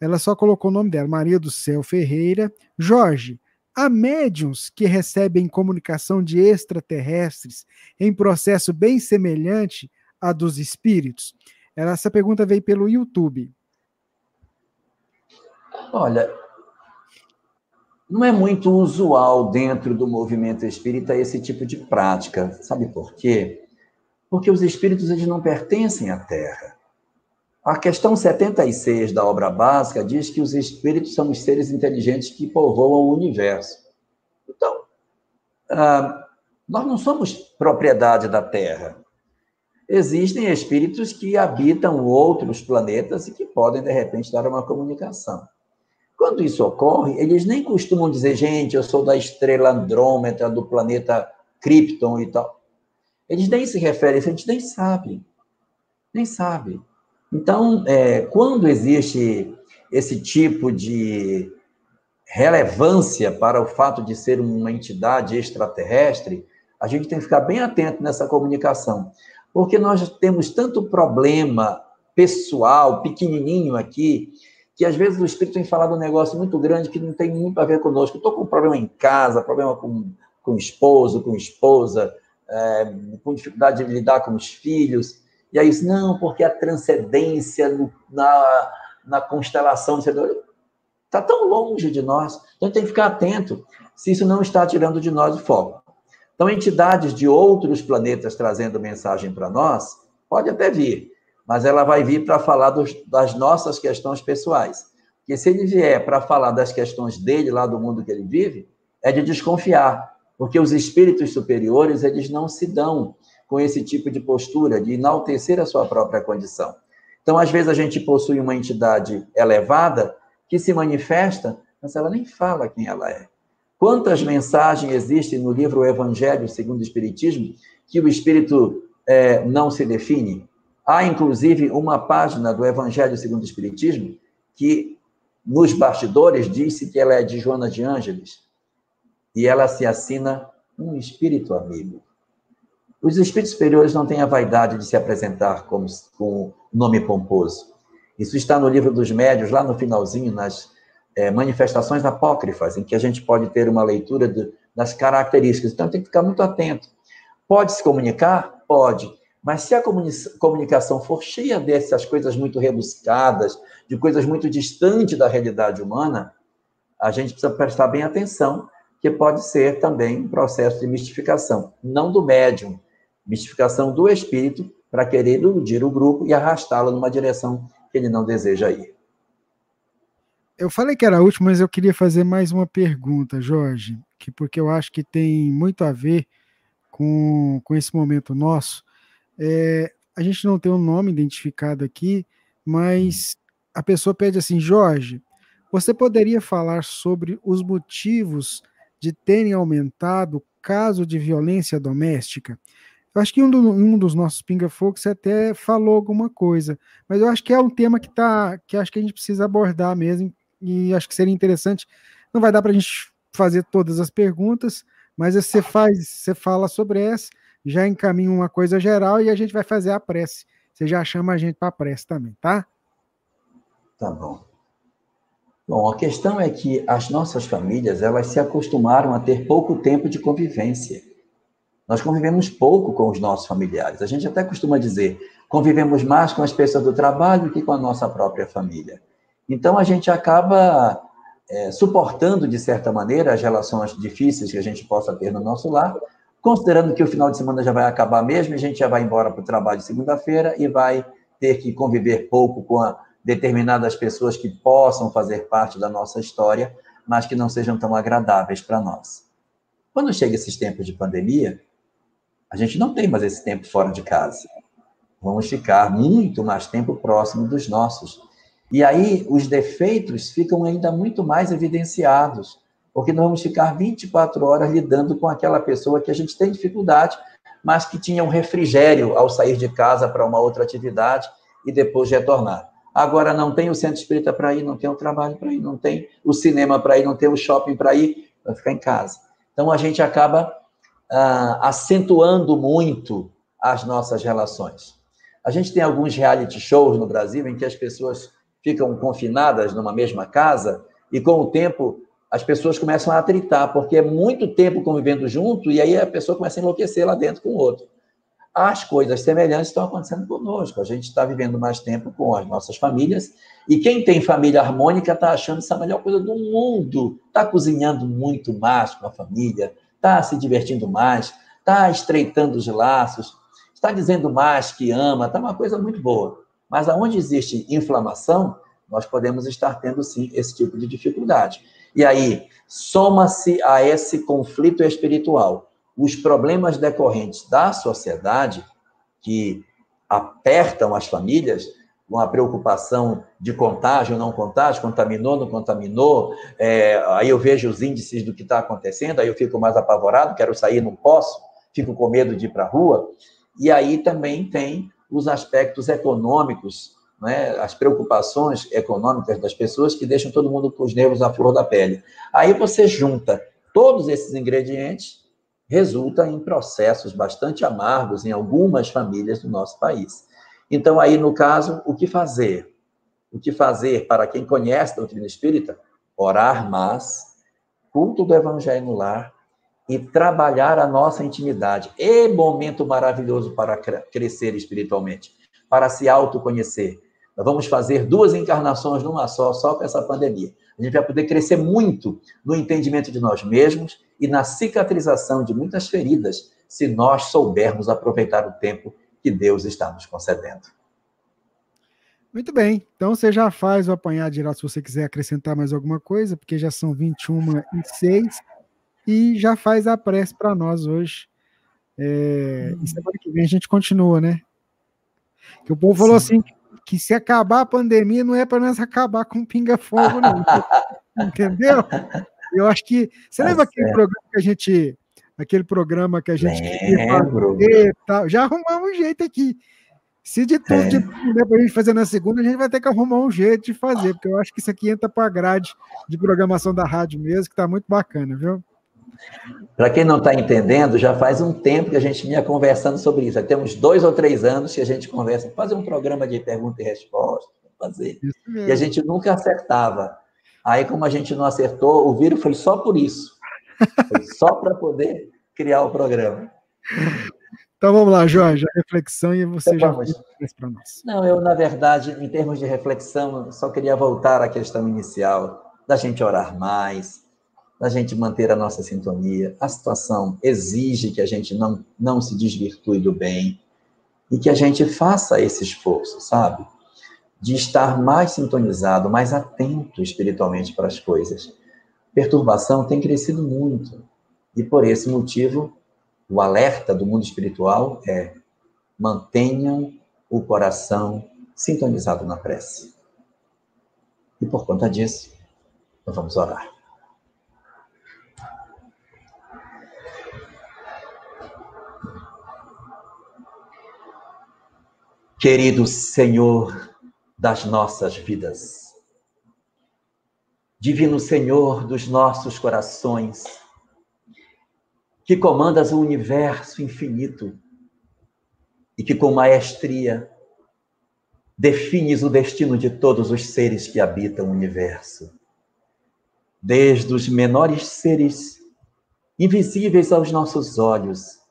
Speaker 7: Ela só colocou o nome dela, Maria do Céu Ferreira. Jorge, há médiums que recebem comunicação de extraterrestres em processo bem semelhante à dos espíritos? Essa pergunta veio pelo YouTube.
Speaker 8: Olha, não é muito usual dentro do movimento espírita esse tipo de prática. Sabe por quê? Porque os espíritos eles não pertencem à Terra. A questão 76 da obra básica diz que os espíritos são os seres inteligentes que povoam o universo. Então, ah, nós não somos propriedade da Terra. Existem espíritos que habitam outros planetas e que podem, de repente, dar uma comunicação. Quando isso ocorre, eles nem costumam dizer, gente, eu sou da estrela Andrômeda, do planeta Krypton e tal. Eles nem se referem, a gente nem sabe. Nem sabe. Então, é, quando existe esse tipo de relevância para o fato de ser uma entidade extraterrestre, a gente tem que ficar bem atento nessa comunicação. Porque nós temos tanto problema pessoal, pequenininho aqui, que às vezes o espírito tem falado um negócio muito grande que não tem muito a ver conosco. Estou com um problema em casa, problema com, com esposo, com esposa, é, com dificuldade de lidar com os filhos. E aí, não, porque a transcendência no, na, na constelação está tão longe de nós. Então, a gente tem que ficar atento se isso não está tirando de nós o foco. Então, entidades de outros planetas trazendo mensagem para nós, pode até vir, mas ela vai vir para falar dos, das nossas questões pessoais. Porque se ele vier para falar das questões dele, lá do mundo que ele vive, é de desconfiar, porque os espíritos superiores, eles não se dão com esse tipo de postura, de enaltecer a sua própria condição. Então, às vezes, a gente possui uma entidade elevada que se manifesta, mas ela nem fala quem ela é. Quantas mensagens existem no livro Evangelho segundo o Espiritismo que o Espírito é, não se define? Há, inclusive, uma página do Evangelho segundo o Espiritismo que, nos bastidores, disse que ela é de Joana de Ângeles e ela se assina um espírito amigo. Os espíritos superiores não têm a vaidade de se apresentar como, com nome pomposo. Isso está no livro dos médios, lá no finalzinho, nas é, manifestações apócrifas, em que a gente pode ter uma leitura das características. Então, tem que ficar muito atento. Pode se comunicar? Pode. Mas se a comunicação for cheia dessas coisas muito rebuscadas, de coisas muito distantes da realidade humana, a gente precisa prestar bem atenção, que pode ser também um processo de mistificação, não do médium, mistificação do espírito para querer iludir o grupo e arrastá-lo numa direção que ele não deseja ir.
Speaker 7: Eu falei que era a última, mas eu queria fazer mais uma pergunta, Jorge, que porque eu acho que tem muito a ver com, com esse momento nosso. É, a gente não tem um nome identificado aqui, mas a pessoa pede assim, Jorge, você poderia falar sobre os motivos de terem aumentado o caso de violência doméstica? Eu acho que um, do, um dos nossos pinga-fogos até falou alguma coisa, mas eu acho que é um tema que tá, que acho que a gente precisa abordar mesmo, e acho que seria interessante. Não vai dar para a gente fazer todas as perguntas, mas você faz, você fala sobre essa, já encaminha uma coisa geral e a gente vai fazer a prece. Você já chama a gente para a prece também, tá?
Speaker 8: Tá bom. Bom, a questão é que as nossas famílias, elas se acostumaram a ter pouco tempo de convivência. Nós convivemos pouco com os nossos familiares. A gente até costuma dizer, convivemos mais com as pessoas do trabalho que com a nossa própria família. Então, a gente acaba é, suportando, de certa maneira, as relações difíceis que a gente possa ter no nosso lar, considerando que o final de semana já vai acabar mesmo, a gente já vai embora para o trabalho segunda-feira e vai ter que conviver pouco com determinadas pessoas que possam fazer parte da nossa história, mas que não sejam tão agradáveis para nós. Quando chega esses tempos de pandemia, a gente não tem mais esse tempo fora de casa. Vamos ficar muito mais tempo próximo dos nossos. E aí os defeitos ficam ainda muito mais evidenciados, porque nós vamos ficar 24 horas lidando com aquela pessoa que a gente tem dificuldade, mas que tinha um refrigério ao sair de casa para uma outra atividade e depois retornar. Agora não tem o centro espírita para ir, não tem o trabalho para ir, não tem o cinema para ir, não tem o shopping para ir, vai ficar em casa. Então a gente acaba ah, acentuando muito as nossas relações. A gente tem alguns reality shows no Brasil em que as pessoas ficam confinadas numa mesma casa e com o tempo as pessoas começam a atritar, porque é muito tempo convivendo junto e aí a pessoa começa a enlouquecer lá dentro com o outro. As coisas semelhantes estão acontecendo conosco. A gente está vivendo mais tempo com as nossas famílias e quem tem família harmônica está achando isso a melhor coisa do mundo. Está cozinhando muito mais com a família, está se divertindo mais, está estreitando os laços, está dizendo mais que ama, está uma coisa muito boa. Mas aonde existe inflamação, nós podemos estar tendo sim esse tipo de dificuldade. E aí, soma-se a esse conflito espiritual os problemas decorrentes da sociedade que apertam as famílias, com a preocupação de contágio não contágio, contaminou, não contaminou, é, aí eu vejo os índices do que está acontecendo, aí eu fico mais apavorado, quero sair, não posso, fico com medo de ir para a rua, e aí também tem os aspectos econômicos, né, as preocupações econômicas das pessoas que deixam todo mundo com os nervos à flor da pele. Aí você junta todos esses ingredientes, resulta em processos bastante amargos em algumas famílias do nosso país. Então, aí, no caso, o que fazer? O que fazer para quem conhece a doutrina espírita? Orar mais, culto do evangelho no lar, e trabalhar a nossa intimidade. É momento maravilhoso para crescer espiritualmente, para se autoconhecer. Nós vamos fazer duas encarnações numa só, só com essa pandemia. A gente vai poder crescer muito no entendimento de nós mesmos e na cicatrização de muitas feridas, se nós soubermos aproveitar o tempo que Deus está nos concedendo.
Speaker 7: Muito bem, então você já faz o apanhado geral se você quiser acrescentar mais alguma coisa, porque já são 21 e 6 e já faz a prece para nós hoje. É, e semana que vem a gente continua, né? Que o povo Sim. falou assim que se acabar a pandemia não é para nós acabar com pinga-fogo, não. <laughs> Entendeu? Eu acho que. Você tá lembra certo. aquele programa que a gente. Aquele programa que a gente
Speaker 8: Lembro.
Speaker 7: fazer, tal. Já arrumamos um jeito aqui. Se de tudo, é. de né, para a gente fazer na segunda, a gente vai ter que arrumar um jeito de fazer, porque eu acho que isso aqui entra para a grade de programação da rádio mesmo, que está muito bacana, viu?
Speaker 8: Para quem não está entendendo, já faz um tempo que a gente vinha conversando sobre isso. Já temos dois ou três anos que a gente conversa, fazer um programa de pergunta e resposta, fazer. E a gente nunca acertava. Aí, como a gente não acertou, o vírus foi só por isso. Foi só para poder criar o programa.
Speaker 7: Então vamos lá, Jorge, a reflexão e você então, já fez para nós.
Speaker 8: Não, eu, na verdade, em termos de reflexão, só queria voltar à questão inicial, da gente orar mais, da gente manter a nossa sintonia. A situação exige que a gente não, não se desvirtue do bem e que a gente faça esse esforço, sabe? De estar mais sintonizado, mais atento espiritualmente para as coisas. Perturbação tem crescido muito e por esse motivo o alerta do mundo espiritual é: mantenham o coração sintonizado na prece. E por conta disso, nós vamos orar. Querido Senhor das nossas vidas, Divino Senhor dos nossos corações, que comandas o universo infinito e que com maestria defines o destino de todos os seres que habitam o universo, desde os menores seres invisíveis aos nossos olhos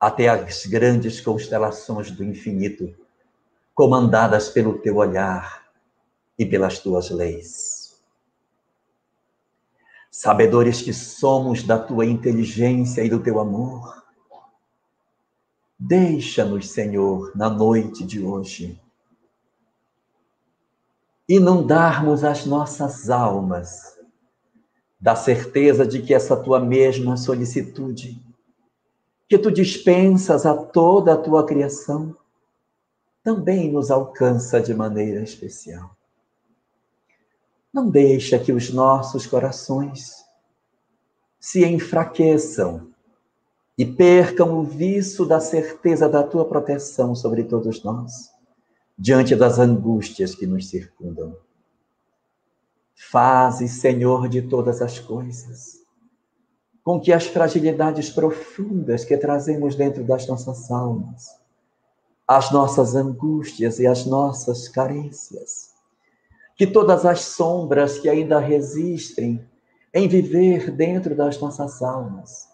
Speaker 8: até as grandes constelações do infinito, comandadas pelo teu olhar e pelas tuas leis sabedores que somos da tua inteligência e do teu amor. Deixa-nos, Senhor, na noite de hoje, inundarmos as nossas almas da certeza de que essa tua mesma solicitude, que tu dispensas a toda a tua criação, também nos alcança de maneira especial. Não deixa que os nossos corações se enfraqueçam e percam o viço da certeza da tua proteção sobre todos nós, diante das angústias que nos circundam. Faze, Senhor de todas as coisas, com que as fragilidades profundas que trazemos dentro das nossas almas, as nossas angústias e as nossas carências, que todas as sombras que ainda resistem em viver dentro das nossas almas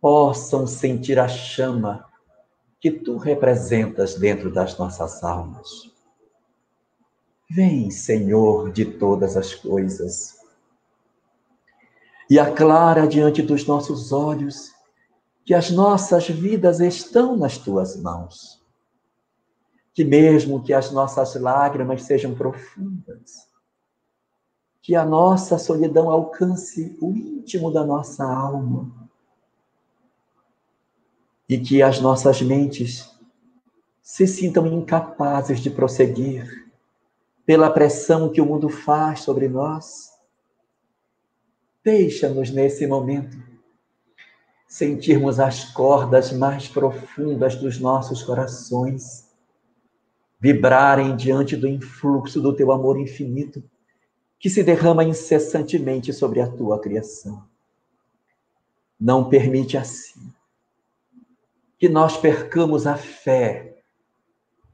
Speaker 8: possam sentir a chama que tu representas dentro das nossas almas. Vem, Senhor de todas as coisas, e aclara diante dos nossos olhos que as nossas vidas estão nas tuas mãos que mesmo que as nossas lágrimas sejam profundas, que a nossa solidão alcance o íntimo da nossa alma e que as nossas mentes se sintam incapazes de prosseguir pela pressão que o mundo faz sobre nós. Deixa-nos nesse momento sentirmos as cordas mais profundas dos nossos corações vibrarem diante do influxo do teu amor infinito, que se derrama incessantemente sobre a tua criação. Não permite assim que nós percamos a fé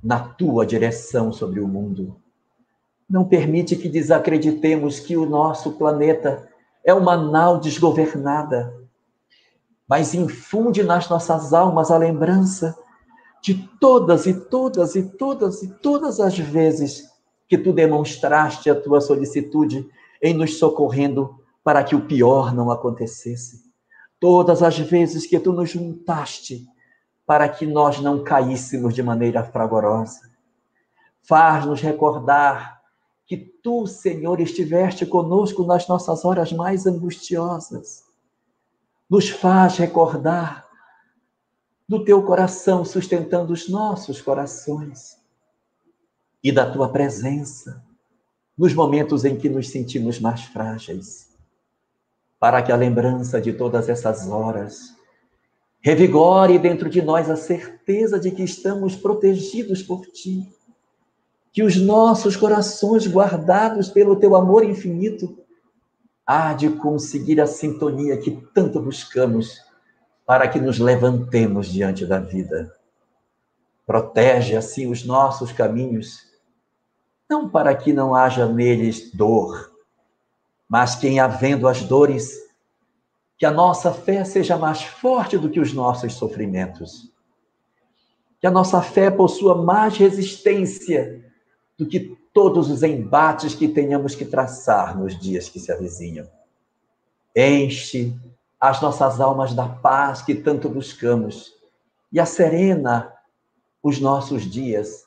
Speaker 8: na tua direção sobre o mundo. Não permite que desacreditemos que o nosso planeta é uma nau desgovernada, mas infunde nas nossas almas a lembrança de todas e todas e todas e todas as vezes que tu demonstraste a tua solicitude em nos socorrendo para que o pior não acontecesse. Todas as vezes que tu nos juntaste para que nós não caíssemos de maneira fragorosa. Faz-nos recordar que tu, Senhor, estiveste conosco nas nossas horas mais angustiosas. Nos faz recordar do teu coração sustentando os nossos corações e da tua presença nos momentos em que nos sentimos mais frágeis, para que a lembrança de todas essas horas revigore dentro de nós a certeza de que estamos protegidos por Ti, que os nossos corações guardados pelo Teu amor infinito há de conseguir a sintonia que tanto buscamos para que nos levantemos diante da vida. Protege assim os nossos caminhos, não para que não haja neles dor, mas que em havendo as dores, que a nossa fé seja mais forte do que os nossos sofrimentos. Que a nossa fé possua mais resistência do que todos os embates que tenhamos que traçar nos dias que se avizinham. Enche as nossas almas da paz que tanto buscamos e acerena os nossos dias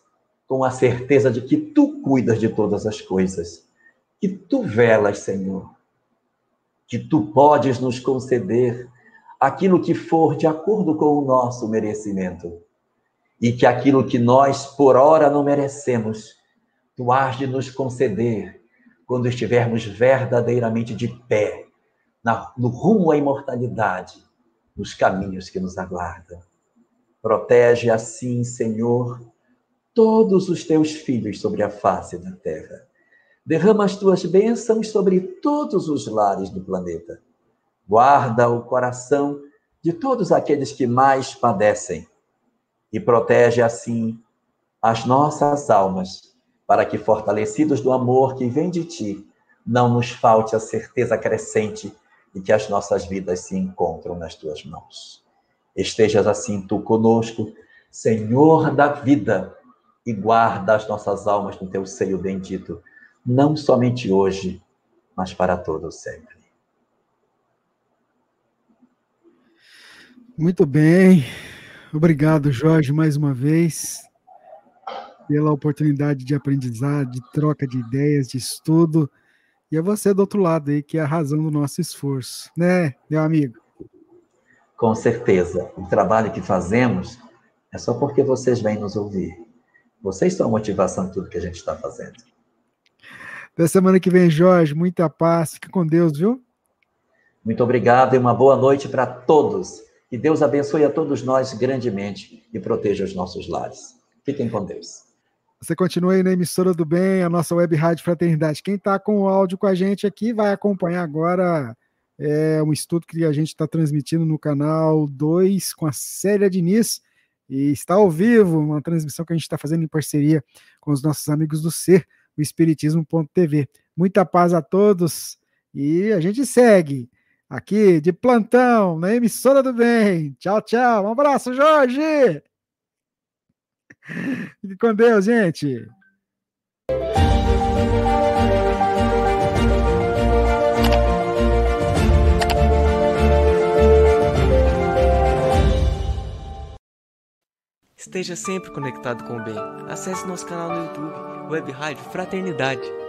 Speaker 8: com a certeza de que tu cuidas de todas as coisas, que tu velas, Senhor, que tu podes nos conceder aquilo que for de acordo com o nosso merecimento e que aquilo que nós por hora não merecemos, tu has de nos conceder quando estivermos verdadeiramente de pé no rumo à imortalidade, nos caminhos que nos aguardam. Protege assim, Senhor, todos os teus filhos sobre a face da terra. Derrama as tuas bênçãos sobre todos os lares do planeta. Guarda o coração de todos aqueles que mais padecem e protege assim as nossas almas, para que, fortalecidos do amor que vem de ti, não nos falte a certeza crescente de que as nossas vidas se encontram nas tuas mãos. Estejas assim tu conosco, Senhor da vida, e guarda as nossas almas no teu seio bendito, não somente hoje, mas para todo sempre.
Speaker 7: Muito bem. Obrigado, Jorge, mais uma vez, pela oportunidade de aprendizado, de troca de ideias, de estudo. E é você do outro lado aí que é a razão do nosso esforço, né, meu amigo?
Speaker 8: Com certeza. O trabalho que fazemos é só porque vocês vêm nos ouvir. Vocês são a motivação de tudo que a gente está fazendo.
Speaker 7: Até semana que vem, Jorge. Muita paz. Fica com Deus, viu?
Speaker 8: Muito obrigado e uma boa noite para todos. Que Deus abençoe a todos nós grandemente e proteja os nossos lares. Fiquem com Deus.
Speaker 7: Você continua aí na emissora do bem, a nossa web rádio Fraternidade. Quem está com o áudio com a gente aqui vai acompanhar agora é um estudo que a gente está transmitindo no canal 2 com a Célia Diniz. E está ao vivo, uma transmissão que a gente está fazendo em parceria com os nossos amigos do Ser, o Espiritismo.tv. Muita paz a todos e a gente segue aqui de plantão na emissora do bem. Tchau, tchau. Um abraço, Jorge. Fique com Deus, gente.
Speaker 11: Esteja sempre conectado com o bem. Acesse nosso canal no YouTube, Web Rádio Fraternidade.